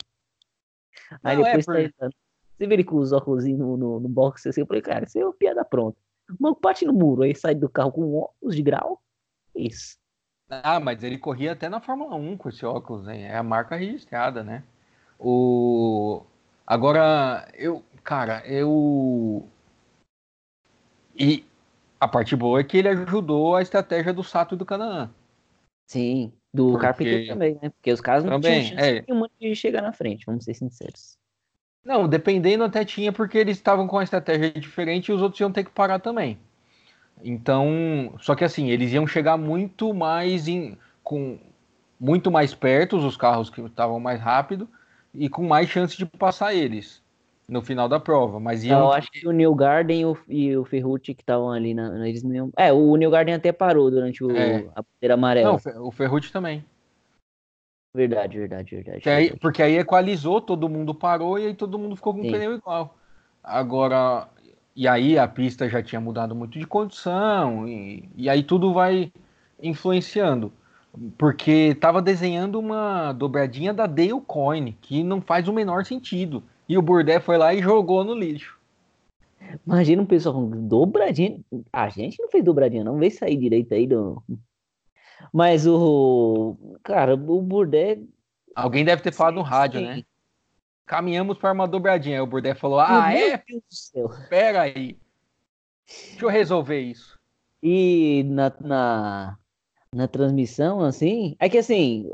B: Aí não, é depois é por... tá Você vê ele com os óculos no, no, no box assim, eu falei, cara, isso é uma piada pronta. O maluco bate no muro, aí sai do carro com óculos de grau. Isso.
A: Ah, mas ele corria até na Fórmula 1 com esse óculos, hein? É a marca registrada, né? O agora eu, cara, eu e a parte boa é que ele ajudou a estratégia do Sato e do Canaã.
B: Sim, do Porque... Carpenter também, né? Porque os caras não também, tinham chance é. nenhuma de chegar na frente, vamos ser sinceros.
A: Não, dependendo até tinha, porque eles estavam com uma estratégia diferente e os outros iam ter que parar também. Então, só que assim, eles iam chegar muito mais em, com muito mais perto, os carros que estavam mais rápido, e com mais chance de passar eles no final da prova. Mas iam...
B: Eu acho que o New Garden e o, Ferrucci que estavam ali, na, eles não iam... É, o New Garden até parou durante o, é. a bandeira amarela.
A: Não, o Ferrucci também.
B: Verdade, verdade, verdade.
A: Aí,
B: verdade.
A: Porque aí equalizou, todo mundo parou e aí todo mundo ficou com o pneu igual. Agora, e aí a pista já tinha mudado muito de condição, e, e aí tudo vai influenciando. Porque estava desenhando uma dobradinha da Dale Coin, que não faz o menor sentido. E o Burdé foi lá e jogou no lixo.
B: Imagina um pessoal falando, dobradinha. A gente não fez dobradinha, não. Vê sair direito aí do. Mas o. Cara, o Burdé.
A: Alguém deve ter falado no rádio, sim. né? Caminhamos para uma dobradinha. Aí o Burdé falou: Ah, Meu é? Deus do céu. Pera aí. Deixa eu resolver isso.
B: E na, na, na transmissão, assim. É que assim.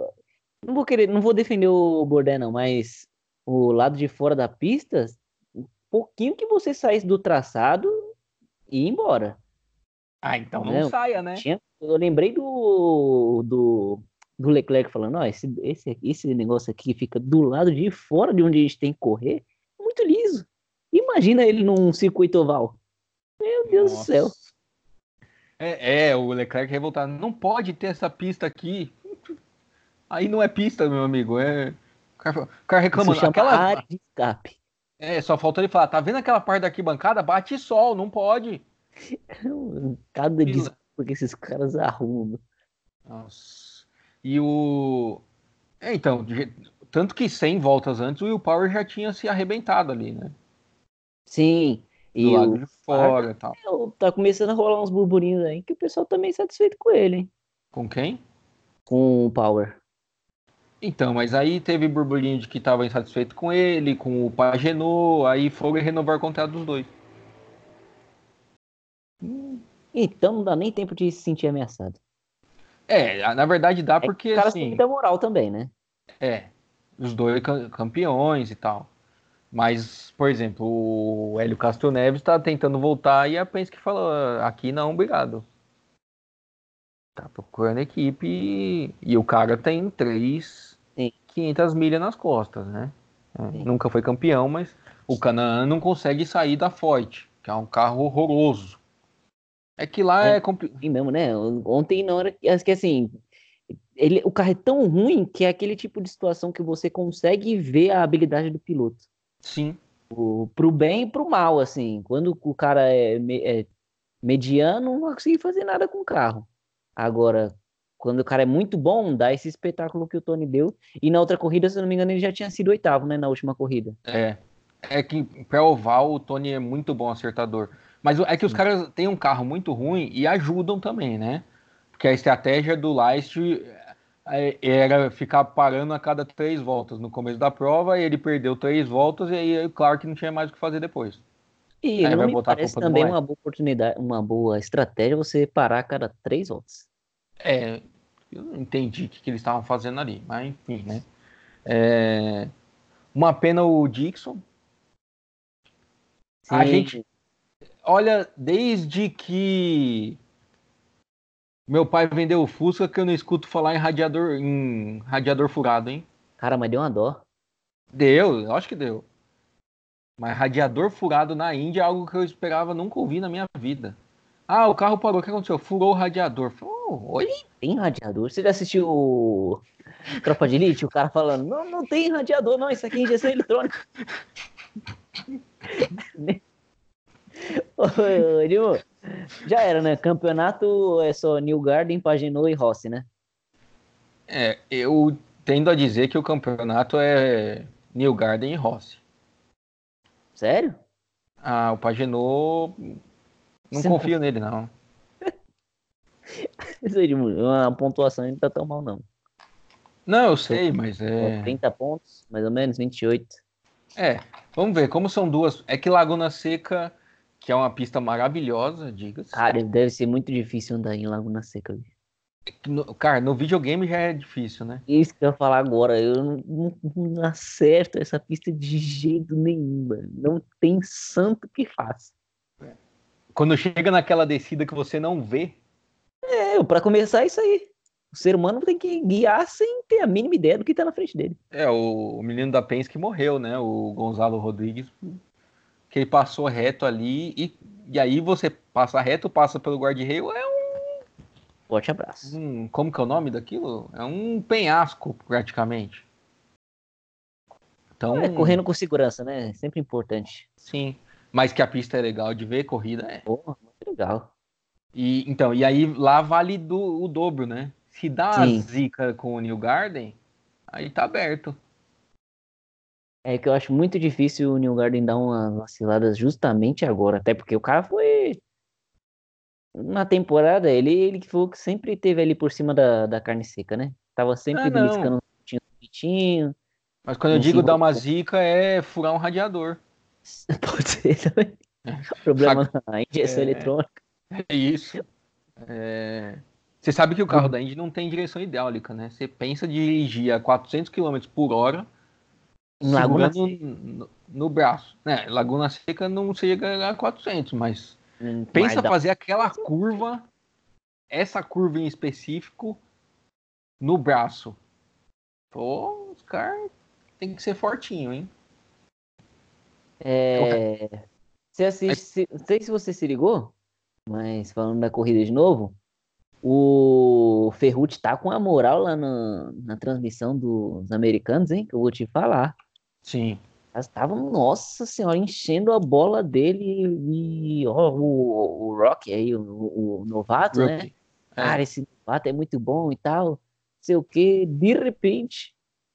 B: Não vou querer, não vou defender o Burdé, não, mas o lado de fora da pista, um pouquinho que você saísse do traçado e ir embora.
A: Ah, então não, não saia, né?
B: Tinha, eu lembrei do, do, do Leclerc falando, ó, esse, esse, esse negócio aqui fica do lado de fora de onde a gente tem que correr, muito liso. Imagina ele num circuito oval. Meu Deus Nossa. do céu.
A: É, é, o Leclerc revoltado. Não pode ter essa pista aqui. Aí não é pista, meu amigo. É, o cara, o cara reclamando.
B: aquela área de escape.
A: É, só falta ele falar, tá vendo aquela parte da arquibancada? Bate sol, não pode.
B: Cada desculpa que esses caras arrumam.
A: Nossa. E o. É, então, tanto que 100 voltas antes, o Will Power já tinha se arrebentado ali, né?
B: Sim.
A: Do lado o... de fora e tal.
B: É, tá começando a rolar uns burburinhos aí que o pessoal também tá satisfeito com ele, hein?
A: Com quem?
B: Com o Power.
A: Então, mas aí teve burburinho de que estava insatisfeito com ele, com o Pagenô, aí foram renovar o contrato dos dois.
B: Então não dá nem tempo de se sentir ameaçado.
A: É, na verdade dá é porque.
B: É, o cara
A: assim,
B: tem muita moral também, né?
A: É. Os dois campeões e tal. Mas, por exemplo, o Hélio Castro Neves está tentando voltar e a Penske falou: aqui não, obrigado tá procurando equipe e, o cara tem três, Sim. 500 milhas nas costas, né? É, nunca foi campeão, mas o Canaã não consegue sair da Ford, que é um carro horroroso. É que lá é, é complicado.
B: mesmo, né? Ontem na hora acho que assim, ele, o carro é tão ruim que é aquele tipo de situação que você consegue ver a habilidade do piloto.
A: Sim.
B: O, pro bem e pro mal, assim. Quando o cara é, é mediano, não vai conseguir fazer nada com o carro. Agora, quando o cara é muito bom, dá esse espetáculo que o Tony deu. E na outra corrida, se eu não me engano, ele já tinha sido oitavo, né? Na última corrida.
A: É. É que para oval o Tony é muito bom acertador. Mas é que os caras têm um carro muito ruim e ajudam também, né? Porque a estratégia do Leist era ficar parando a cada três voltas no começo da prova, e ele perdeu três voltas, e aí, claro que não tinha mais o que fazer depois.
B: E Aí não me parece também uma boa oportunidade, uma boa estratégia você parar a cada três voltas.
A: É, eu não entendi o que, que eles estavam fazendo ali, mas enfim, né? É, uma pena o Dixon. Sim. A gente, olha, desde que meu pai vendeu o Fusca que eu não escuto falar em radiador, em radiador furado, hein?
B: Cara, mas deu uma dó.
A: Deu, eu acho que deu. Mas radiador furado na Índia é algo que eu esperava nunca ouvir na minha vida. Ah, o carro parou, o que aconteceu? Furou o radiador. Oh, oi?
B: Tem radiador? Você já assistiu o Tropa de Elite? O cara falando, não, não tem radiador, não, isso aqui é injeção eletrônica. Ô, Dilma, já era, né? Campeonato é só New Garden, Paginot e Rossi, né?
A: É, eu tendo a dizer que o campeonato é New Garden e Rossi.
B: Sério?
A: Ah, o Pagenô. Não Você confio não... nele, não.
B: Uma pontuação não tá tão mal, não.
A: Não, eu sei, mas é.
B: 30 pontos, mais ou menos, 28.
A: É, vamos ver. Como são duas. É que Laguna Seca, que é uma pista maravilhosa, diga-se.
B: Cara, deve ser muito difícil andar em Laguna Seca.
A: No, cara, no videogame já é difícil, né?
B: Isso que eu ia falar agora. Eu não, não, não acerto essa pista de jeito nenhum, mano. Não tem santo que faça.
A: Quando chega naquela descida que você não vê.
B: É, para começar isso aí. O ser humano tem que guiar sem ter a mínima ideia do que tá na frente dele.
A: É, o, o menino da Penske morreu, né? O Gonzalo Rodrigues. Que ele passou reto ali e, e aí você passa reto, passa pelo guarda-reio, é um.
B: Forte abraço.
A: Um, como que é o nome daquilo? É um penhasco, praticamente.
B: Então, é, correndo com segurança, né? Sempre importante.
A: Sim. Mas que a pista é legal de ver, corrida é.
B: Porra, muito legal.
A: E, então, e aí lá vale do, o dobro, né? Se dá Sim. zica com o New Garden, aí tá aberto.
B: É que eu acho muito difícil o New Garden dar uma vacilada justamente agora, até porque o cara foi na temporada, ele ele que foi que sempre teve ali por cima da, da carne seca, né? Tava sempre ah, beliscando um bonitinho.
A: Mas quando eu digo dar uma zica é furar um radiador.
B: Pode ser também. Problema na injeção é... eletrônica.
A: É isso. É... Você sabe que o carro uhum. da Indy não tem direção hidráulica, né? Você pensa dirigir a 400 km por hora Laguna no, no, braço. Né? Laguna Seca não chega a 400, mas hum, pensa mas fazer aquela curva, essa curva em específico, no braço. Pô, os caras tem que ser fortinho, hein?
B: É... Você assiste, não sei se você se ligou, mas falando da corrida de novo, o Ferrucci tá com a moral lá na, na transmissão dos americanos, hein? Que eu vou te falar.
A: Sim.
B: Elas estavam, nossa senhora, enchendo a bola dele e ó, o, o Rock aí, o, o novato, né? É. Cara, esse novato é muito bom e tal. Sei o que, de repente,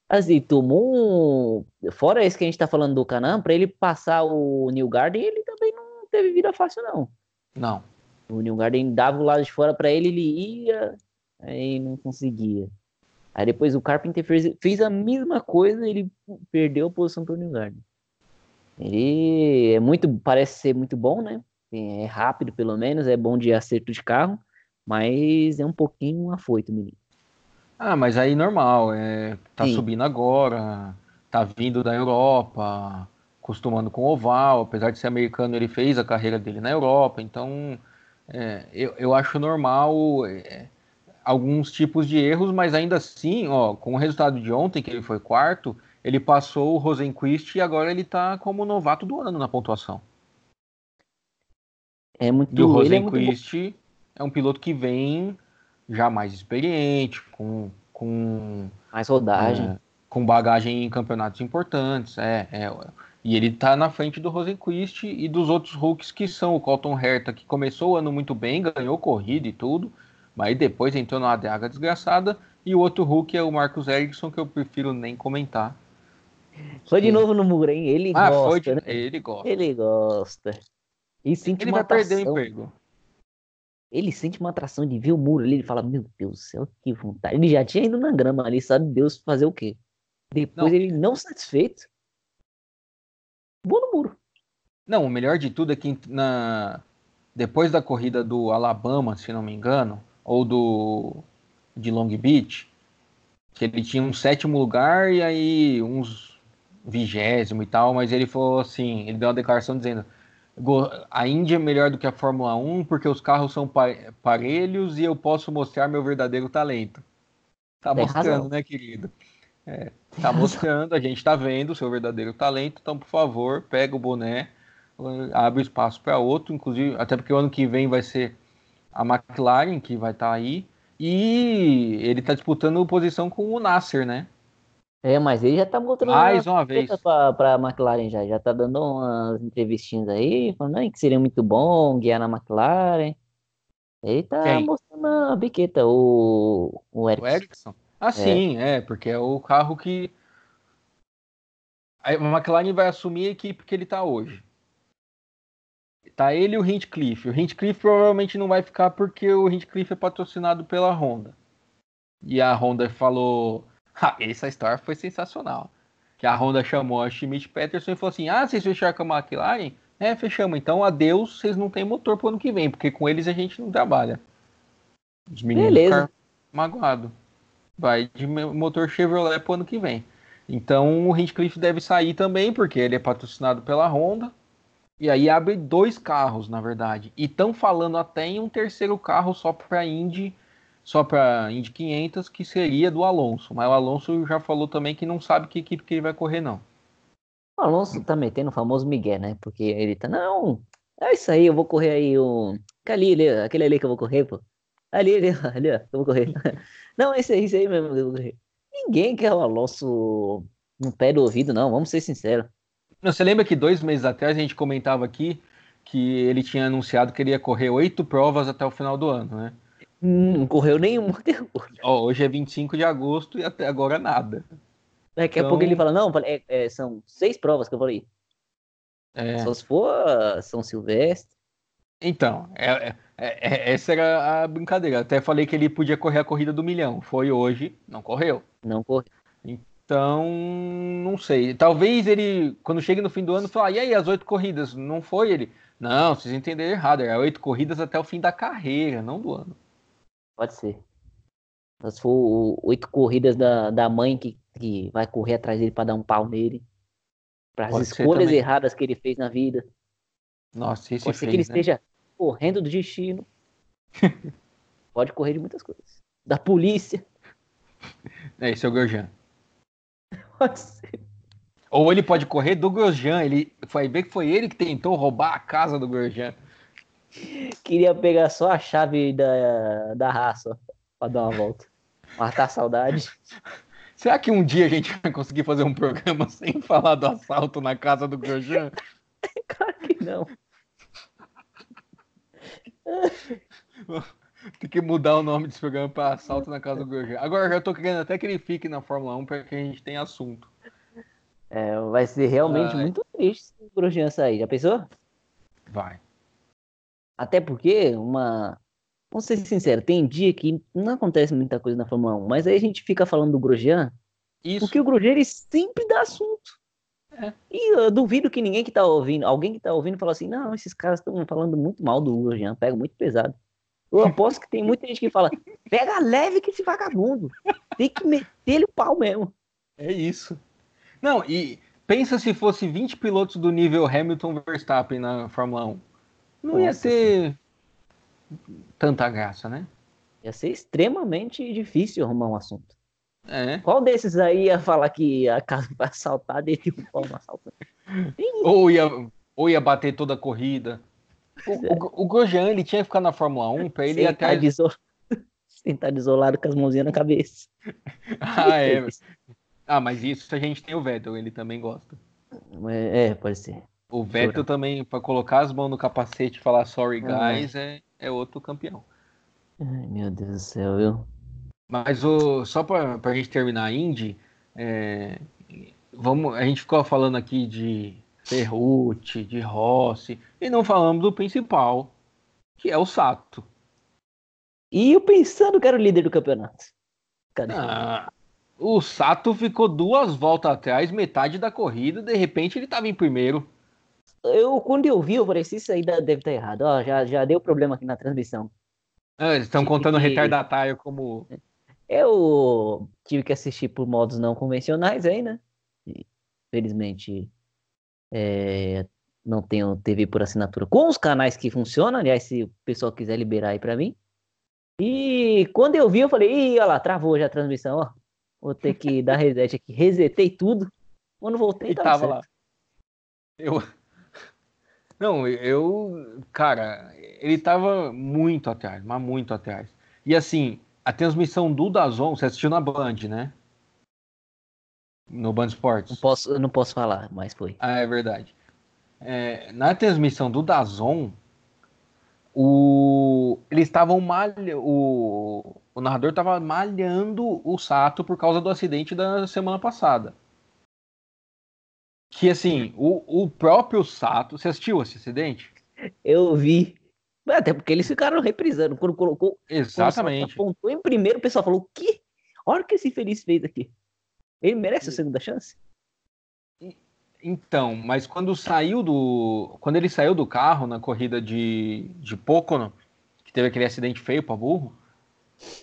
B: assim, tomou um. Fora esse que a gente tá falando do Canam, pra ele passar o New Garden, ele também não teve vida fácil, não.
A: Não.
B: O New Garden dava o lado de fora para ele, ele ia, aí não conseguia. Aí depois o Carpenter fez, fez a mesma coisa, ele perdeu a posição para o New Garden. Ele é muito, parece ser muito bom, né? É rápido pelo menos, é bom de acerto de carro, mas é um pouquinho afoito, menino.
A: Ah, mas aí normal, é, tá Sim. subindo agora, tá vindo da Europa, acostumando com oval, apesar de ser americano, ele fez a carreira dele na Europa, então é, eu, eu acho normal é, alguns tipos de erros, mas ainda assim, ó, com o resultado de ontem, que ele foi quarto, ele passou o Rosenquist e agora ele tá como novato do ano na pontuação.
B: É muito
A: E o Rosenquist é, muito... é um piloto que vem já mais experiente, com, com
B: mais rodagem, é,
A: com bagagem em campeonatos importantes, é, é e ele tá na frente do Rosenquist e dos outros rookies que são o Colton Herta, que começou o ano muito bem, ganhou corrida e tudo, mas depois entrou numa ADH desgraçada, e o outro Hulk é o Marcos Erickson, que eu prefiro nem comentar.
B: Foi de novo no muro, hein? Ele ah, gosta, de... né?
A: Ele gosta.
B: Ele gosta. E sente
A: ele
B: uma
A: vai atração. perder o emprego.
B: Ele sente uma atração de ver o muro ali, ele fala, meu Deus do céu, que vontade. Ele já tinha ido na grama ali, sabe Deus fazer o quê? Depois não. ele não satisfeito, Boa no muro.
A: Não, o melhor de tudo é que na... depois da corrida do Alabama, se não me engano, ou do de Long Beach, que ele tinha um sétimo lugar e aí uns vigésimo e tal, mas ele falou assim, ele deu uma declaração dizendo a Índia é melhor do que a Fórmula 1 porque os carros são parelhos e eu posso mostrar meu verdadeiro talento. Tá Tem mostrando, razão. né, querido? É, tá mostrando, a gente tá vendo o seu verdadeiro talento, então, por favor, pega o boné, abre espaço para outro, inclusive, até porque o ano que vem vai ser a McLaren que vai estar tá aí, e ele tá disputando posição com o Nasser, né?
B: É, mas ele já tá mostrando
A: mais uma vez
B: pra, pra McLaren já, já tá dando umas entrevistinhas aí, falando que seria muito bom guiar na McLaren. Ele tá Quem? mostrando a biqueta, o, o Ericsson. O Ericsson?
A: Ah, é. sim, é, porque é o carro que. A McLaren vai assumir a equipe que ele está hoje. Tá ele e o Hinchcliffe. O Hinchcliffe provavelmente não vai ficar porque o Hinchcliffe é patrocinado pela Honda. E a Honda falou. Ah, essa história foi sensacional. Que a Honda chamou a Schmidt Peterson e falou assim: Ah, vocês fecharam com a McLaren? É, fechamos. Então, adeus, vocês não têm motor pro ano que vem, porque com eles a gente não trabalha. Os meninos Beleza. ficaram magoados vai de motor Chevrolet pro ano que vem. Então o Hinchcliffe deve sair também, porque ele é patrocinado pela Honda. E aí abre dois carros, na verdade. E estão falando até em um terceiro carro só para Indy, só para Indy 500, que seria do Alonso. Mas o Alonso já falou também que não sabe que equipe que ele vai correr, não.
B: O Alonso tá metendo o famoso Miguel, né? Porque ele tá, não, é isso aí, eu vou correr aí um. Ali, ali, aquele ali que eu vou correr, pô. Ali, ali, ali, ó, eu vou correr. não, esse aí, esse aí mesmo que eu vou correr. Ninguém quer o Alonso no pé do ouvido, não, vamos ser sinceros.
A: Você lembra que dois meses atrás a gente comentava aqui que ele tinha anunciado que ele ia correr oito provas até o final do ano, né?
B: Não correu nenhuma
A: Oh, hoje é 25 de agosto e até agora nada.
B: Daqui então... a pouco ele fala, não, é, é, são seis provas que eu falei. É. Só se for São Silvestre.
A: Então, é, é, é, essa era a brincadeira. Até falei que ele podia correr a corrida do milhão. Foi hoje, não correu.
B: Não correu.
A: Então, não sei. Talvez ele, quando chegue no fim do ano, fale, ah, e aí, as oito corridas? Não foi ele? Não, vocês entenderam errado. É oito corridas até o fim da carreira, não do ano.
B: Pode ser. Se for oito corridas da, da mãe que, que vai correr atrás dele para dar um pau nele. Para as escolhas erradas que ele fez na vida.
A: Nossa, isso
B: Pode ser fez, que ele né? esteja correndo do destino. Pode correr de muitas coisas. Da polícia.
A: É, esse é o Grosjean. Pode ser. Ou ele pode correr do Grosjean. Ele foi ver que foi ele que tentou roubar a casa do Grosjean.
B: Queria pegar só a chave da, da raça para dar uma volta. Matar a saudade.
A: Será que um dia a gente vai conseguir fazer um programa sem falar do assalto na casa do Grosjean?
B: claro que não.
A: Tem que mudar o nome desse programa para Assalto na Casa do Grosjean. Agora já tô querendo até que ele fique na Fórmula 1 para que a gente tenha assunto.
B: É, vai ser realmente muito triste se o Grosjean sair. Já pensou?
A: Vai.
B: Até porque uma. Vamos ser sinceros, tem dia que não acontece muita coisa na Fórmula 1, mas aí a gente fica falando do Grosjean, Isso. porque o Grosjean ele sempre dá assunto. É. E eu duvido que ninguém que tá ouvindo, alguém que tá ouvindo fala assim, não, esses caras estão falando muito mal do Grosjean, pega muito pesado. Eu aposto que tem muita gente que fala, pega leve que esse vagabundo. Tem que meter-lhe o pau mesmo.
A: É isso. Não, e pensa se fosse 20 pilotos do nível Hamilton Verstappen na Fórmula 1. Não ia ter tanta graça, né?
B: Ia ser extremamente difícil arrumar um assunto.
A: É.
B: Qual desses aí ia falar que a casa vai assaltar dele um pau?
A: Ou ia, ou ia bater toda a corrida. O, o, o Grosjean, ele tinha que ficar na Fórmula 1 para ele até.
B: Desol... Sentar desolado com as mãozinhas na cabeça.
A: ah, é. Ah, mas isso a gente tem o Vettel, ele também gosta.
B: É, é pode ser.
A: O Vettel também, para colocar as mãos no capacete e falar sorry guys, é, é outro campeão.
B: Ai, meu Deus do céu, viu?
A: Mas o, só para a gente terminar a Indy, é, vamos, a gente ficou falando aqui de Ferrucci, de Rossi, e não falamos do principal, que é o Sato.
B: E eu pensando que era o líder do campeonato.
A: Cadê? Ah, o Sato ficou duas voltas atrás, metade da corrida, de repente ele estava em primeiro.
B: Eu, quando eu vi, eu falei, isso aí deve estar errado. Ó, já, já deu problema aqui na transmissão.
A: Ah, eles estão contando que... retardatário como.
B: Eu tive que assistir por modos não convencionais aí, né? Felizmente é, não tenho TV por assinatura com os canais que funcionam. Aliás, se o pessoal quiser liberar aí para mim. E quando eu vi, eu falei, ih, olha lá, travou já a transmissão, ó. Vou ter que dar reset aqui. Resetei tudo. Quando voltei, e tava, tava lá.
A: Eu. Não, eu. Cara, ele tava muito atrás, mas muito atrás. E assim, a transmissão do Dazon, você assistiu na Band, né? No Band Sports.
B: Não posso, não posso falar, mas foi.
A: Ah, é verdade. É, na transmissão do Dazon, o, eles estavam malhando. O, o narrador estava malhando o Sato por causa do acidente da semana passada. Que assim, o, o próprio Sato. Você assistiu esse acidente?
B: Eu vi. Até porque eles ficaram reprisando. Quando colocou.
A: Exatamente.
B: Quando apontou em primeiro, o pessoal falou: o quê? Olha o que esse feliz fez aqui. Ele merece a segunda chance?
A: Então, mas quando saiu do. Quando ele saiu do carro na corrida de, de Pocono, que teve aquele acidente feio para burro,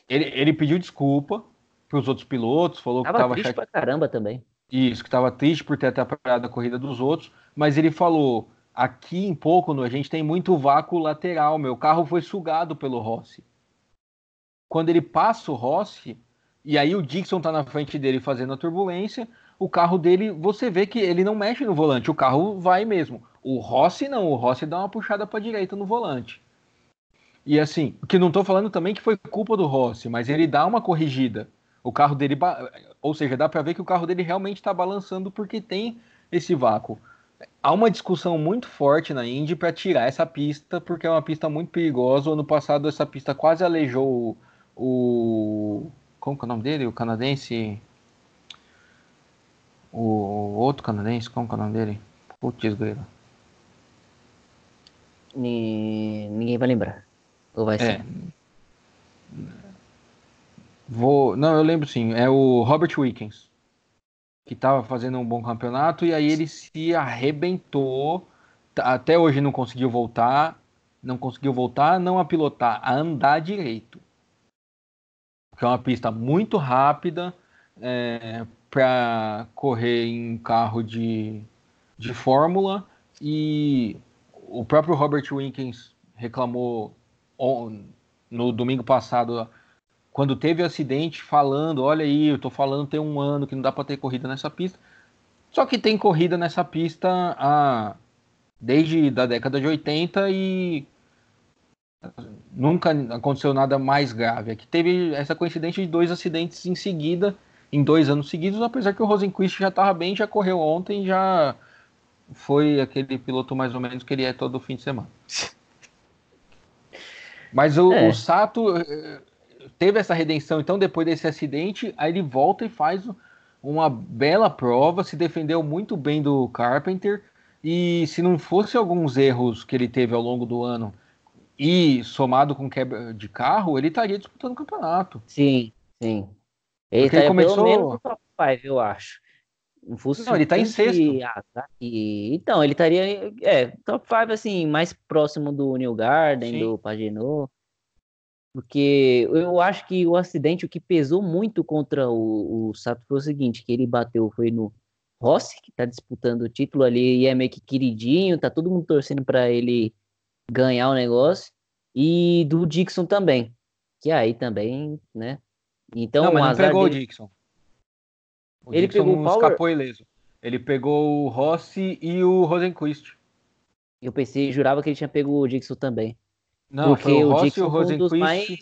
A: ele, ele pediu desculpa para os outros pilotos, falou tava que estava
B: triste chate... pra caramba também.
A: Isso, que estava triste por ter atrapalhado a corrida dos outros, mas ele falou: aqui em Pocono a gente tem muito vácuo lateral. Meu carro foi sugado pelo Rossi. Quando ele passa o Rossi, e aí o Dixon tá na frente dele fazendo a turbulência, o carro dele, você vê que ele não mexe no volante, o carro vai mesmo. O Rossi não, o Rossi dá uma puxada para direita no volante. E assim, que não estou falando também que foi culpa do Rossi, mas ele dá uma corrigida. O carro dele, ou seja, dá para ver que o carro dele realmente está balançando porque tem esse vácuo. Há uma discussão muito forte na Indy para tirar essa pista, porque é uma pista muito perigosa. O ano passado essa pista quase aleijou o como que é o nome dele? O canadense. O outro canadense, como que é o nome dele? Putz, grilo.
B: Ninguém vai lembrar. Ou vai é. ser?
A: Vou... Não, eu lembro sim. É o Robert Wickens. Que estava fazendo um bom campeonato e aí ele se arrebentou. Até hoje não conseguiu voltar. Não conseguiu voltar, não a pilotar, a andar direito. Que é uma pista muito rápida é, para correr em carro de, de Fórmula. E o próprio Robert Winkens reclamou no domingo passado, quando teve o acidente, falando: Olha aí, eu tô falando tem um ano que não dá para ter corrida nessa pista. Só que tem corrida nessa pista desde da década de 80 e nunca aconteceu nada mais grave. Aqui teve essa coincidência de dois acidentes em seguida, em dois anos seguidos, apesar que o Rosenquist já estava bem, já correu ontem, já foi aquele piloto mais ou menos que ele é todo fim de semana. Mas o, é. o, Sato eh, teve essa redenção, então, depois desse acidente, aí ele volta e faz uma bela prova, se defendeu muito bem do Carpenter, e se não fosse alguns erros que ele teve ao longo do ano, e somado com quebra de carro, ele estaria disputando o campeonato.
B: Sim, sim. Ele estaria começou... pelo menos no top 5, eu acho.
A: Não, ele está em sexto.
B: E, então, ele estaria. É, top 5, assim, mais próximo do New Garden, Sim. do Pagenot. Porque eu acho que o acidente, o que pesou muito contra o, o Sato foi o seguinte: que ele bateu foi no Rossi, que está disputando o título ali, e é meio que queridinho, tá todo mundo torcendo para ele ganhar o negócio. E do Dixon também. Que aí também, né?
A: Então, não, mas não pegou dele... o Dixon. O ele Dixon pegou o Power... escapou ileso. Ele pegou o Rossi e o Rosenquist.
B: Eu pensei, jurava que ele tinha pego o Dixon também.
A: Não, porque o, o Dixon foi
B: um dos mais.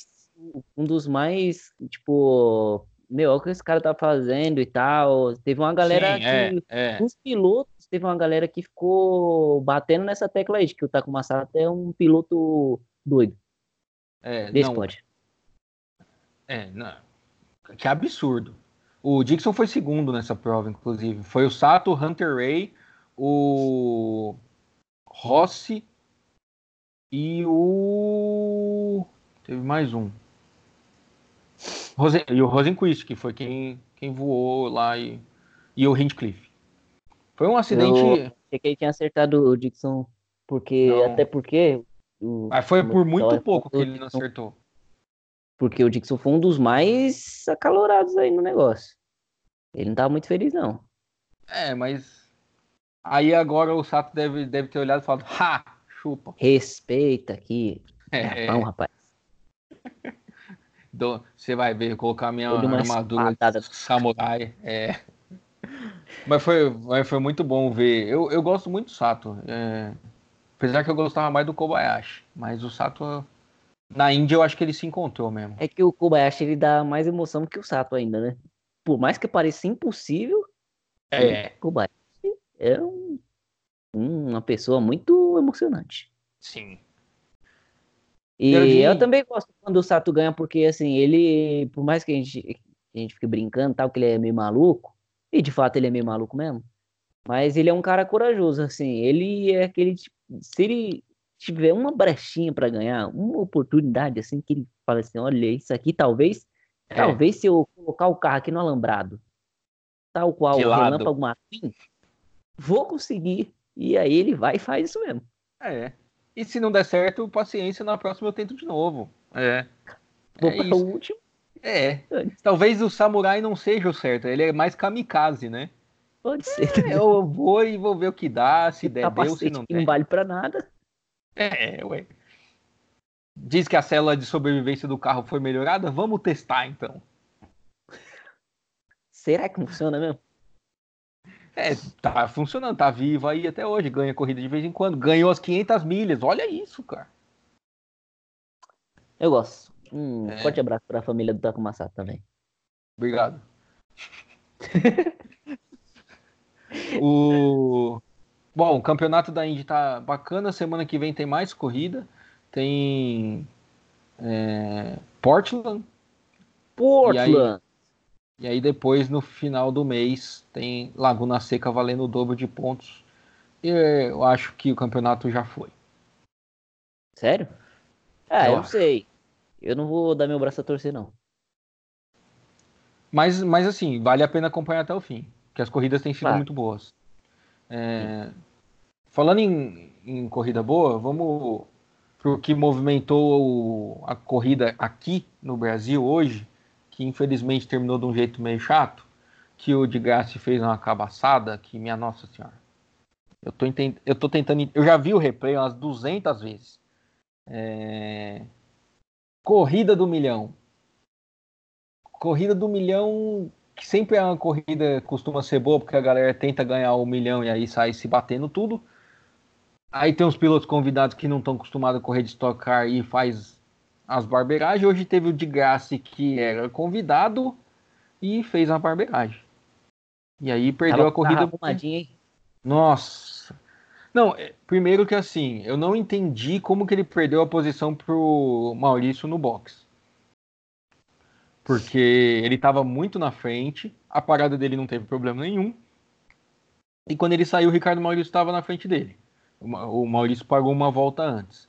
B: Um dos mais, tipo. Meu, o que esse cara tá fazendo e tal. Teve uma galera Sim, que. É, é. Os pilotos, teve uma galera que ficou batendo nessa tecla aí, de que o Takuma Sato é um piloto doido.
A: É, Desse não. pode. É, não. Que absurdo. O Dixon foi segundo nessa prova, inclusive. Foi o Sato, o Hunter Ray, o Rossi e o. Teve mais um. Rosen... E o Rosenquist, que foi quem, quem voou lá e, e o Hinchcliffe. Foi um acidente. Eu
B: achei que ele tinha acertado o Dixon, porque. Não. Até porque.
A: O... Mas foi por muito pouco que ele não acertou.
B: Porque o Dixon foi um dos mais acalorados aí no negócio. Ele não tava muito feliz, não.
A: É, mas. Aí agora o Sato deve, deve ter olhado e falado: Ha! Chupa.
B: Respeita aqui. É. Japão, rapaz.
A: Você vai ver, colocar minha armadura de samurai. É. Mas foi, mas foi muito bom ver. Eu, eu gosto muito do Sato. É... Apesar que eu gostava mais do Kobayashi. Mas o Sato na Índia eu acho que ele se encontrou mesmo.
B: É que o Kobayashi ele dá mais emoção que o Sato ainda, né? Por mais que pareça impossível, é. o Kobayashi é um, uma pessoa muito emocionante.
A: Sim.
B: E eu, eu, também gosto quando o Sato ganha, porque assim, ele, por mais que a gente, a gente fique brincando, tal, que ele é meio maluco, e de fato ele é meio maluco mesmo, mas ele é um cara corajoso, assim, ele é aquele, tipo, se ele tiver uma brechinha para ganhar, uma oportunidade assim que ele fala assim, olha, isso aqui talvez, é. talvez se eu colocar o carro aqui no alambrado, tal qual o relâmpago Martin, vou conseguir. E aí ele vai e faz isso mesmo.
A: É. E se não der certo, paciência, na próxima eu tento de novo. É.
B: Vou é para o último.
A: É. Talvez o samurai não seja o certo, ele é mais kamikaze, né?
B: Pode ser.
A: É, eu vou e vou ver o que dá, se der, deu, se não der.
B: não vale pra nada.
A: É, ué. Diz que a célula de sobrevivência do carro foi melhorada? Vamos testar então.
B: Será que funciona mesmo?
A: É, tá funcionando, tá vivo aí até hoje, ganha corrida de vez em quando, ganhou as 500 milhas, olha isso, cara.
B: Eu gosto. Um é. forte abraço para a família do Taco Massado também.
A: Obrigado. o Bom, o campeonato da Indy tá bacana. Semana que vem tem mais corrida. Tem é, Portland.
B: Portland.
A: E aí, e aí, depois, no final do mês, tem Laguna Seca valendo o dobro de pontos. E eu acho que o campeonato já foi.
B: Sério? Ah, eu, eu sei. Eu não vou dar meu braço a torcer, não.
A: Mas, mas assim, vale a pena acompanhar até o fim. Porque as corridas têm sido ah. muito boas. É, falando em, em, corrida boa, vamos para o que movimentou a corrida aqui no Brasil hoje, que infelizmente terminou de um jeito meio chato, que o de Gassi fez uma cabaçada, que minha nossa senhora. Eu tô, eu tô tentando. Eu já vi o replay umas 200 vezes. É, Corrida do milhão. Corrida do milhão, que sempre é uma corrida, costuma ser boa, porque a galera tenta ganhar o milhão e aí sai se batendo tudo. Aí tem os pilotos convidados que não estão acostumados a correr de Stock Car e faz as barbeiragens. Hoje teve o de Graça que era convidado e fez uma barbeiragem. E aí perdeu tava, a corrida.
B: Tava
A: Nossa. Não, é, primeiro que assim, eu não entendi como que ele perdeu a posição pro Maurício no box. Porque ele estava muito na frente, a parada dele não teve problema nenhum. E quando ele saiu, o Ricardo Maurício estava na frente dele. O Maurício pagou uma volta antes.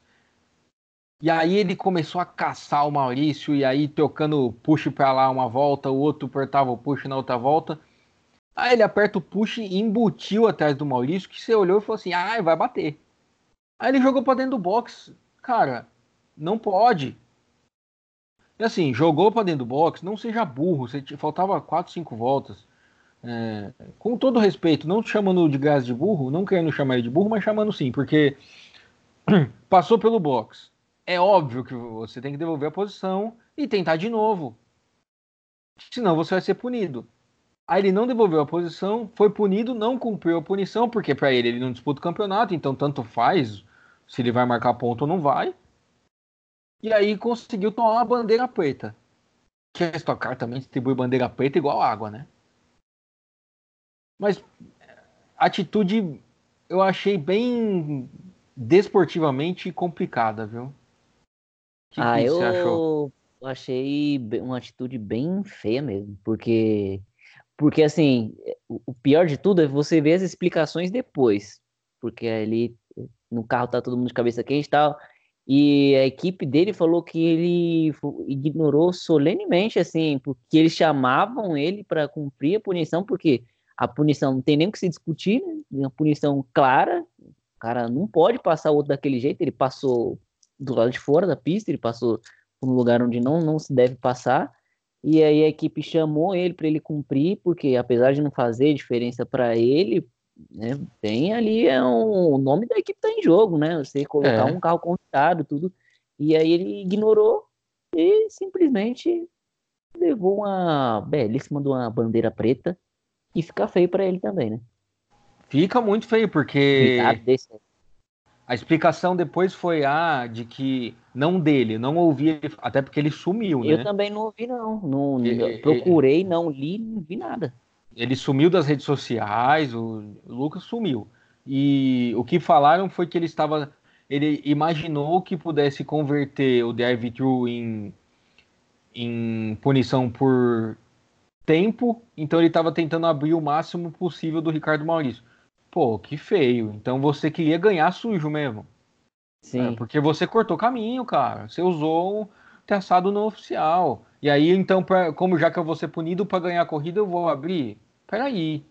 A: E aí ele começou a caçar o Maurício, e aí tocando push para lá uma volta, o outro apertava o push na outra volta. Aí ele aperta o push e embutiu atrás do Maurício, que você olhou e falou assim: ah, vai bater. Aí ele jogou pra dentro do box. Cara, não pode. E assim, jogou pra dentro do box, não seja burro. Você faltava 4, 5 voltas. É, com todo respeito, não te chamando de gás de burro, não querendo chamar ele de burro, mas chamando sim, porque passou pelo box. É óbvio que você tem que devolver a posição e tentar de novo. Senão você vai ser punido. Aí ele não devolveu a posição, foi punido, não cumpriu a punição, porque para ele ele não disputa o campeonato, então tanto faz se ele vai marcar ponto ou não vai. E aí conseguiu tomar uma bandeira preta. Que a Stock Car também distribui bandeira preta igual água, né? Mas atitude eu achei bem desportivamente complicada, viu?
B: Que ah, que eu achou? achei uma atitude bem feia mesmo, porque porque, assim, o pior de tudo é você ver as explicações depois. Porque ali no carro tá todo mundo de cabeça quente e tal. E a equipe dele falou que ele ignorou solenemente, assim, porque eles chamavam ele para cumprir a punição, porque a punição não tem nem o que se discutir, né? Uma punição clara. O cara não pode passar o outro daquele jeito. Ele passou do lado de fora da pista, ele passou por um lugar onde não, não se deve passar. E aí a equipe chamou ele para ele cumprir, porque apesar de não fazer diferença para ele, né, tem ali é um, o nome da equipe tá em jogo, né? Você colocar é. um carro convidado, tudo. E aí ele ignorou e simplesmente levou uma belíssima de uma bandeira preta e fica feio para ele também, né?
A: Fica muito feio, porque. A explicação depois foi a ah, de que não dele, não ouvi, até porque ele sumiu,
B: eu
A: né?
B: Eu também não ouvi não, não procurei, não li, não vi nada.
A: Ele sumiu das redes sociais, o Lucas sumiu. E o que falaram foi que ele estava, ele imaginou que pudesse converter o drive thru em em punição por tempo, então ele estava tentando abrir o máximo possível do Ricardo Maurício. Pô, que feio. Então você queria ganhar sujo mesmo. Sim. É, porque você cortou caminho, cara. Você usou um traçado no oficial. E aí, então, pra, como já que eu vou ser punido para ganhar a corrida, eu vou abrir? Peraí.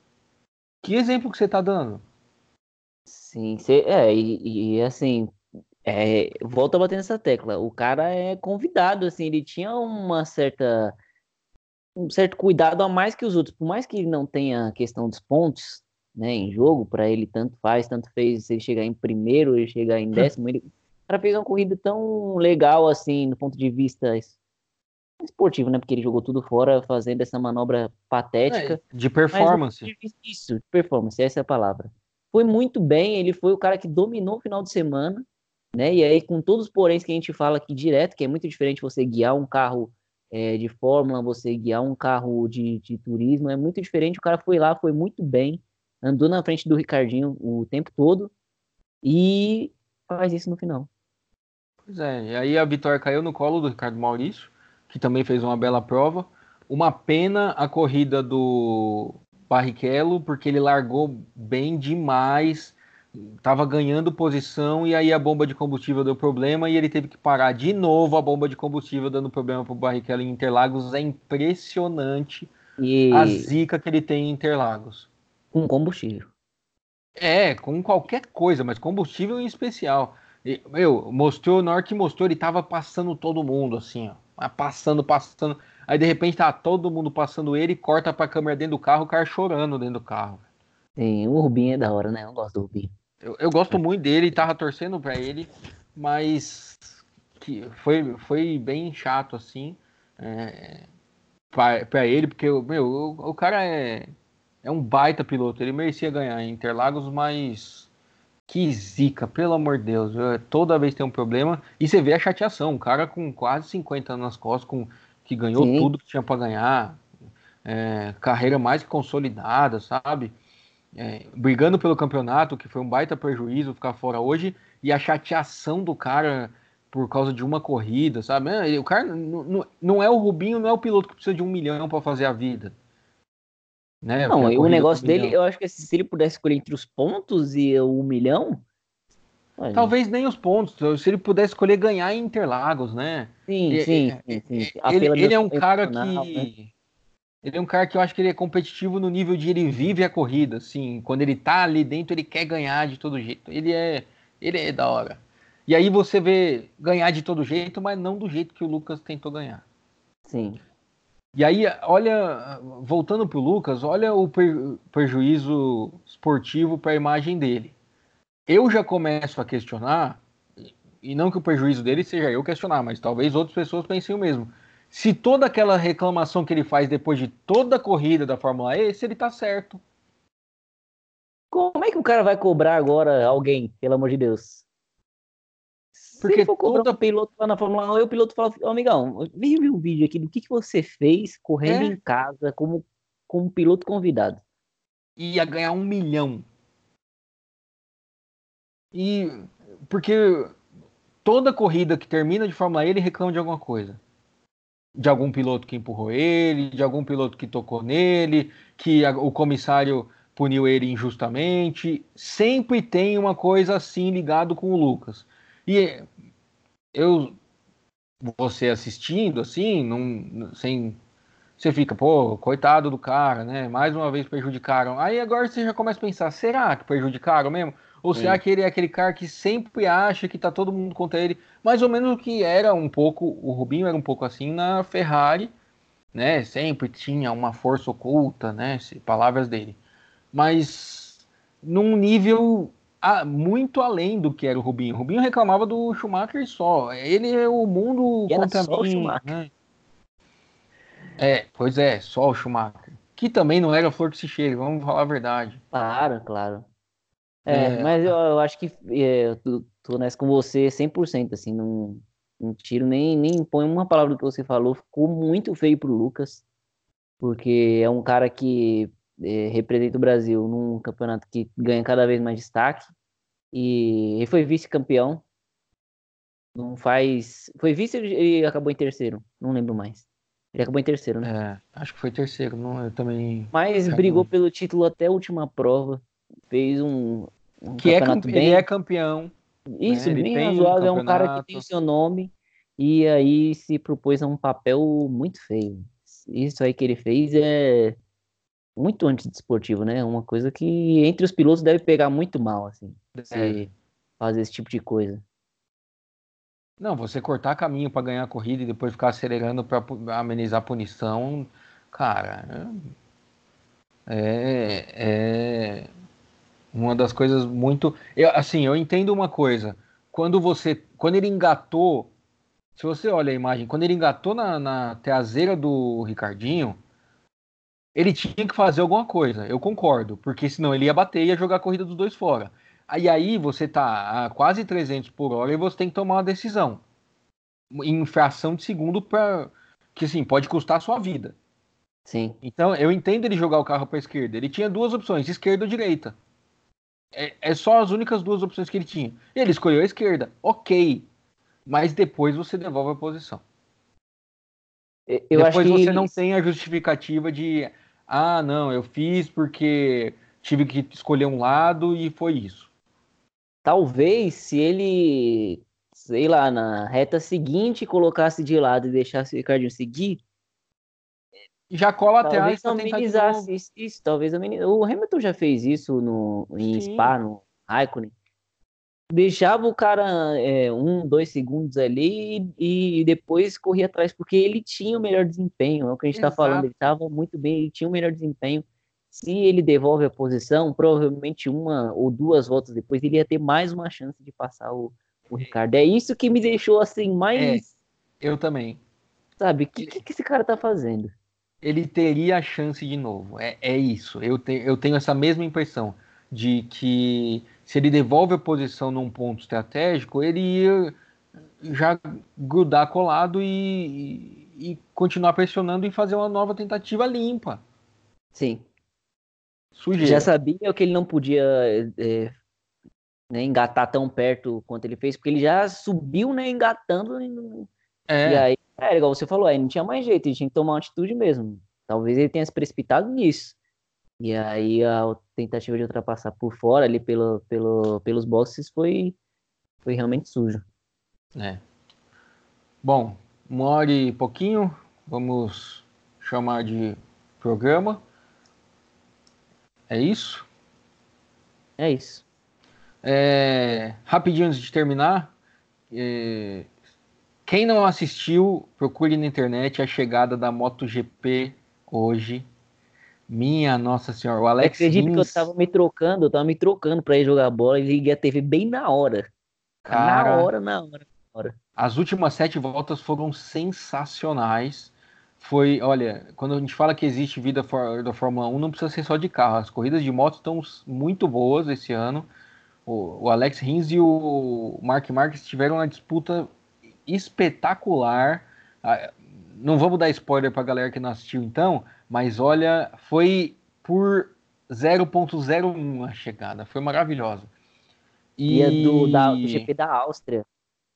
A: Que exemplo que você tá dando?
B: Sim, cê, é, e, e assim, é, volta a bater nessa tecla. O cara é convidado, assim, ele tinha uma certa um certo cuidado a mais que os outros. Por mais que ele não tenha a questão dos pontos né, em jogo, para ele tanto faz, tanto fez se ele chegar em primeiro, ele chegar em décimo, ele, o cara fez uma corrida tão legal assim, do ponto de vista esportivo, né? Porque ele jogou tudo fora fazendo essa manobra patética. É,
A: de performance.
B: Isso, de performance, essa é a palavra. Foi muito bem, ele foi o cara que dominou o final de semana, né? E aí, com todos os poréns que a gente fala aqui direto, que é muito diferente você guiar um carro é, de Fórmula, você guiar um carro de, de turismo, é muito diferente. O cara foi lá, foi muito bem, andou na frente do Ricardinho o tempo todo e faz isso no final.
A: Pois é, e aí a vitória caiu no colo do Ricardo Maurício, que também fez uma bela prova. Uma pena a corrida do Barrichello, porque ele largou bem demais, estava ganhando posição e aí a bomba de combustível deu problema e ele teve que parar de novo a bomba de combustível dando problema para o Barrichello em Interlagos. É impressionante e... a zica que ele tem em Interlagos.
B: Com combustível.
A: É, com qualquer coisa, mas combustível em especial. E, meu, mostrou, na hora que mostrou, ele tava passando todo mundo, assim, ó. Passando, passando. Aí de repente tá todo mundo passando ele, corta pra câmera dentro do carro, o cara chorando dentro do carro.
B: Sim, o Rubinho é da hora, né? Eu gosto do Rubinho.
A: Eu, eu gosto é. muito dele, tava torcendo pra ele, mas que foi, foi bem chato, assim, é, pra, pra ele, porque, meu, o, o cara é é um baita piloto. Ele merecia ganhar em Interlagos, mas que zica, pelo amor de Deus. Toda vez tem um problema. E você vê a chateação. Um cara com quase 50 anos nas costas, com, que ganhou Sim. tudo que tinha para ganhar. É, carreira mais consolidada, sabe? É, brigando pelo campeonato, que foi um baita prejuízo ficar fora hoje. E a chateação do cara por causa de uma corrida, sabe? É, o cara não, não é o Rubinho, não é o piloto que precisa de um milhão para fazer a vida.
B: Né? Não, o negócio dele, eu acho que se ele pudesse escolher entre os pontos e o um milhão.
A: Talvez nem os pontos, se ele pudesse escolher ganhar em Interlagos, né?
B: Sim, e, sim, sim, sim.
A: Ele, ele é um cara que. Né? Ele é um cara que eu acho que ele é competitivo no nível de ele vive a corrida, assim. Quando ele tá ali dentro, ele quer ganhar de todo jeito. Ele é. Ele é da hora. E aí você vê ganhar de todo jeito, mas não do jeito que o Lucas tentou ganhar.
B: Sim.
A: E aí, olha, voltando para o Lucas, olha o prejuízo esportivo para a imagem dele. Eu já começo a questionar, e não que o prejuízo dele seja eu questionar, mas talvez outras pessoas pensem o mesmo. Se toda aquela reclamação que ele faz depois de toda a corrida da Fórmula E, se ele está certo.
B: Como é que o cara vai cobrar agora alguém, pelo amor de Deus? Porque um piloto lá na Fórmula 1, aí o piloto fala, oh, amigão, vem ver um vídeo aqui do que, que você fez correndo é. em casa como, como piloto convidado.
A: Ia ganhar um milhão. E porque toda corrida que termina de Fórmula E, ele reclama de alguma coisa. De algum piloto que empurrou ele, de algum piloto que tocou nele, que a, o comissário puniu ele injustamente. Sempre tem uma coisa assim ligado com o Lucas. E eu, você assistindo assim, não, sem, você fica, pô, coitado do cara, né? Mais uma vez prejudicaram. Aí agora você já começa a pensar, será que prejudicaram mesmo? Ou Sim. será que ele é aquele cara que sempre acha que tá todo mundo contra ele? Mais ou menos o que era um pouco, o Rubinho era um pouco assim na Ferrari, né? Sempre tinha uma força oculta, né? Palavras dele. Mas num nível a, muito além do que era o Rubinho. O Rubinho reclamava do Schumacher só. Ele é o mundo
B: e contra só mim. O Schumacher. Né?
A: É, pois é, só o Schumacher. Que também não era flor que se cheire, vamos falar a verdade.
B: Claro, claro. É, é mas eu, eu, acho que é, eu tô, tô nessa com você 100%, assim, não, não tiro nem, nem põe uma palavra do que você falou. Ficou muito feio pro Lucas, porque é um cara que representa o Brasil num campeonato que ganha cada vez mais destaque. E foi vice-campeão. Não faz. Foi vice e acabou em terceiro. Não lembro mais. Ele acabou em terceiro, né?
A: É, acho que foi terceiro. Não, eu também.
B: Mas brigou pelo título até a última prova. Fez um.
A: um que é campeão, bem... Ele é campeão.
B: Isso, né? bem razoável. Um é um cara que tem o seu nome. E aí se propôs a um papel muito feio. Isso aí que ele fez é muito antidesportivo, né? Uma coisa que entre os pilotos deve pegar muito mal, assim, é. fazer esse tipo de coisa.
A: Não, você cortar caminho para ganhar a corrida e depois ficar acelerando para amenizar a punição, cara, é, é uma das coisas muito. Eu, assim, eu entendo uma coisa. Quando você. Quando ele engatou. Se você olha a imagem, quando ele engatou na, na traseira do Ricardinho, ele tinha que fazer alguma coisa. Eu concordo. Porque senão ele ia bater e ia jogar a corrida dos dois fora. Aí aí você tá a quase 300 por hora e você tem que tomar uma decisão. Em fração de segundo para que assim, pode custar a sua vida.
B: Sim.
A: Então, eu entendo ele jogar o carro para esquerda. Ele tinha duas opções, esquerda ou direita. É, é, só as únicas duas opções que ele tinha. Ele escolheu a esquerda, ok. Mas depois você devolve a posição. Eu depois você ele... não tem a justificativa de ah, não, eu fiz porque tive que escolher um lado e foi isso.
B: Talvez se ele, sei lá, na reta seguinte colocasse de lado e deixasse o Ricardinho seguir,
A: já cola
B: até talvez amenizasse isso, isso, talvez amenizasse. O Hamilton já fez isso no, em Sim. Spa, no Raikkonen. Deixava o cara é, um, dois segundos ali e, e, depois corria atrás, porque ele tinha o melhor desempenho. É o que a gente está falando, ele estava muito bem, ele tinha o melhor desempenho. Se ele devolve a posição, provavelmente uma ou duas voltas depois, ele ia ter mais uma chance de passar o, o Ricardo. É isso que me deixou assim mais.
A: É, eu também.
B: Sabe, o que, que, que esse cara tá fazendo?
A: ele teria a chance de novo. É, é isso. Eu, te, eu tenho essa mesma impressão de que se ele devolve a posição num ponto estratégico, ele ia já grudar colado e, e, e continuar pressionando e fazer uma nova tentativa limpa.
B: Sim. Sujeira. Já sabia que ele não podia é, né, engatar tão perto quanto ele fez, porque ele já subiu né, engatando. É. E aí é, igual você falou, aí não tinha mais jeito, ele tinha que tomar uma atitude mesmo. Talvez ele tenha se precipitado nisso. E aí a tentativa de ultrapassar por fora ali pelo, pelo, pelos boxes foi, foi realmente sujo.
A: É. Bom, uma hora e pouquinho, vamos chamar de programa. É isso?
B: É isso.
A: É, rapidinho antes de terminar, é, quem não assistiu, procure na internet a chegada da MotoGP hoje. Minha Nossa Senhora, o Alex.
B: acredito Rins... que eu tava me trocando, eu tava me trocando para ir jogar bola e liguei a TV bem na hora. Cara, na hora, na hora, na hora.
A: As últimas sete voltas foram sensacionais. Foi, olha, quando a gente fala que existe vida da Fórmula 1, não precisa ser só de carro. As corridas de moto estão muito boas esse ano. O, o Alex Rins e o Mark Marques tiveram uma disputa espetacular. Ah, não vamos dar spoiler para a galera que não assistiu então, mas olha, foi por 0.01 a chegada, foi maravilhosa.
B: E, e é do, da, do GP da Áustria,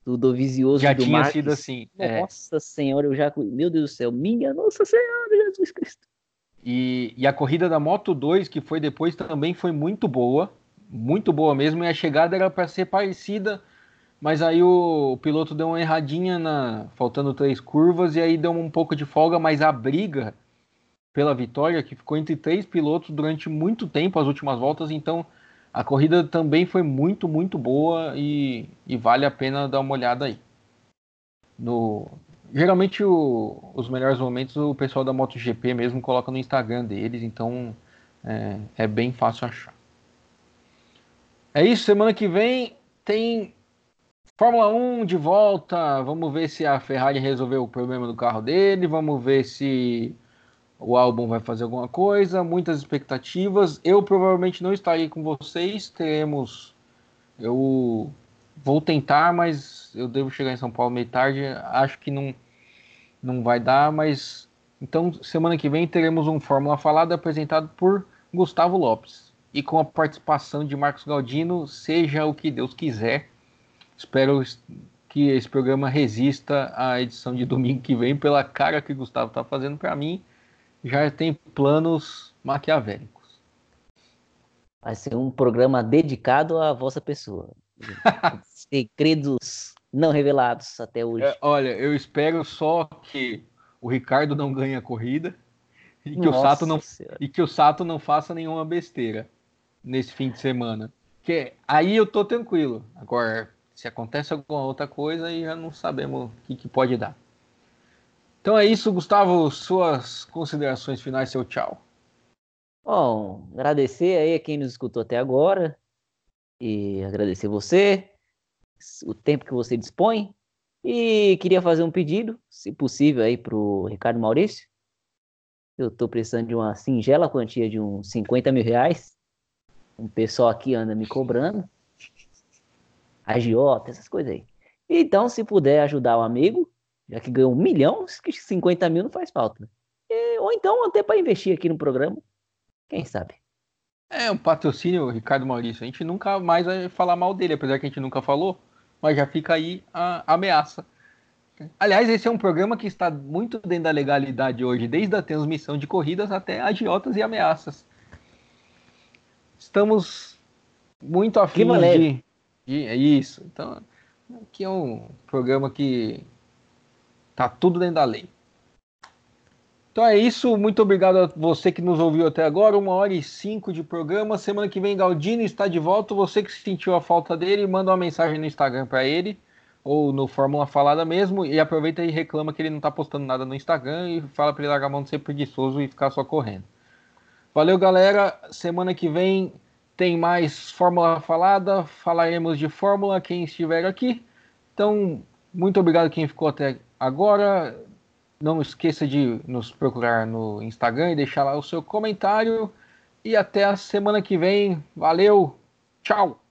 B: do Dovizioso
A: já
B: do
A: tinha Marques. sido assim.
B: É. Nossa é. Senhora, eu já. Meu Deus do céu, minha Nossa Senhora, Jesus Cristo.
A: E, e a corrida da Moto 2, que foi depois, também foi muito boa. Muito boa mesmo. E a chegada era para ser parecida mas aí o, o, piloto deu uma erradinha na faltando três curvas e aí deu um pouco de folga, mas a briga pela vitória que ficou entre três pilotos durante muito tempo as últimas voltas, então a corrida também foi muito muito boa e, e vale a pena dar uma olhada aí. No geralmente o, os melhores momentos o pessoal da MotoGP mesmo coloca no Instagram deles, então é, é bem fácil achar. É isso, semana que vem tem Fórmula 1 de volta. Vamos ver se a Ferrari resolveu o problema do carro dele. Vamos ver se o álbum vai fazer alguma coisa. Muitas expectativas. Eu provavelmente não estarei com vocês. Teremos. Eu vou tentar, mas eu devo chegar em São Paulo meio tarde. Acho que não, não vai dar, mas. Então, semana que vem teremos um Fórmula Falada apresentado por Gustavo Lopes. E com a participação de Marcos Galdino, seja o que Deus quiser. Espero que esse programa resista à edição de domingo que vem, pela cara que Gustavo está fazendo para mim. Já tem planos maquiavélicos.
B: Vai ser um programa dedicado à vossa pessoa. Segredos não revelados até hoje. É,
A: olha, eu espero só que o Ricardo não ganhe a corrida e que, o Sato não, e que o Sato não faça nenhuma besteira nesse fim de semana. Que aí eu tô tranquilo. Agora, se acontece alguma outra coisa, aí já não sabemos o que, que pode dar. Então é isso, Gustavo. Suas considerações finais, seu tchau.
B: Bom, agradecer aí a quem nos escutou até agora e agradecer você, o tempo que você dispõe. E queria fazer um pedido, se possível, aí para o Ricardo Maurício. Eu estou precisando de uma singela quantia de uns 50 mil reais. Um pessoal aqui anda me cobrando. Agiota, essas coisas aí. Então, se puder ajudar o amigo, já que ganhou um milhão, 50 mil não faz falta. E, ou então até para investir aqui no programa. Quem sabe?
A: É, um patrocínio, Ricardo Maurício. A gente nunca mais vai falar mal dele, apesar que a gente nunca falou, mas já fica aí a ameaça. Aliás, esse é um programa que está muito dentro da legalidade hoje, desde a transmissão de corridas até agiotas e ameaças. Estamos muito afim de, de. É isso. Então, aqui é um programa que tá tudo dentro da lei. Então é isso. Muito obrigado a você que nos ouviu até agora. Uma hora e cinco de programa. Semana que vem, Galdino está de volta. Você que sentiu a falta dele, manda uma mensagem no Instagram para ele ou no Fórmula Falada mesmo. E aproveita e reclama que ele não está postando nada no Instagram e fala para ele largar a mão de ser preguiçoso e ficar só correndo. Valeu, galera. Semana que vem tem mais Fórmula Falada. Falaremos de Fórmula, quem estiver aqui. Então, muito obrigado quem ficou até agora. Não esqueça de nos procurar no Instagram e deixar lá o seu comentário. E até a semana que vem. Valeu, tchau!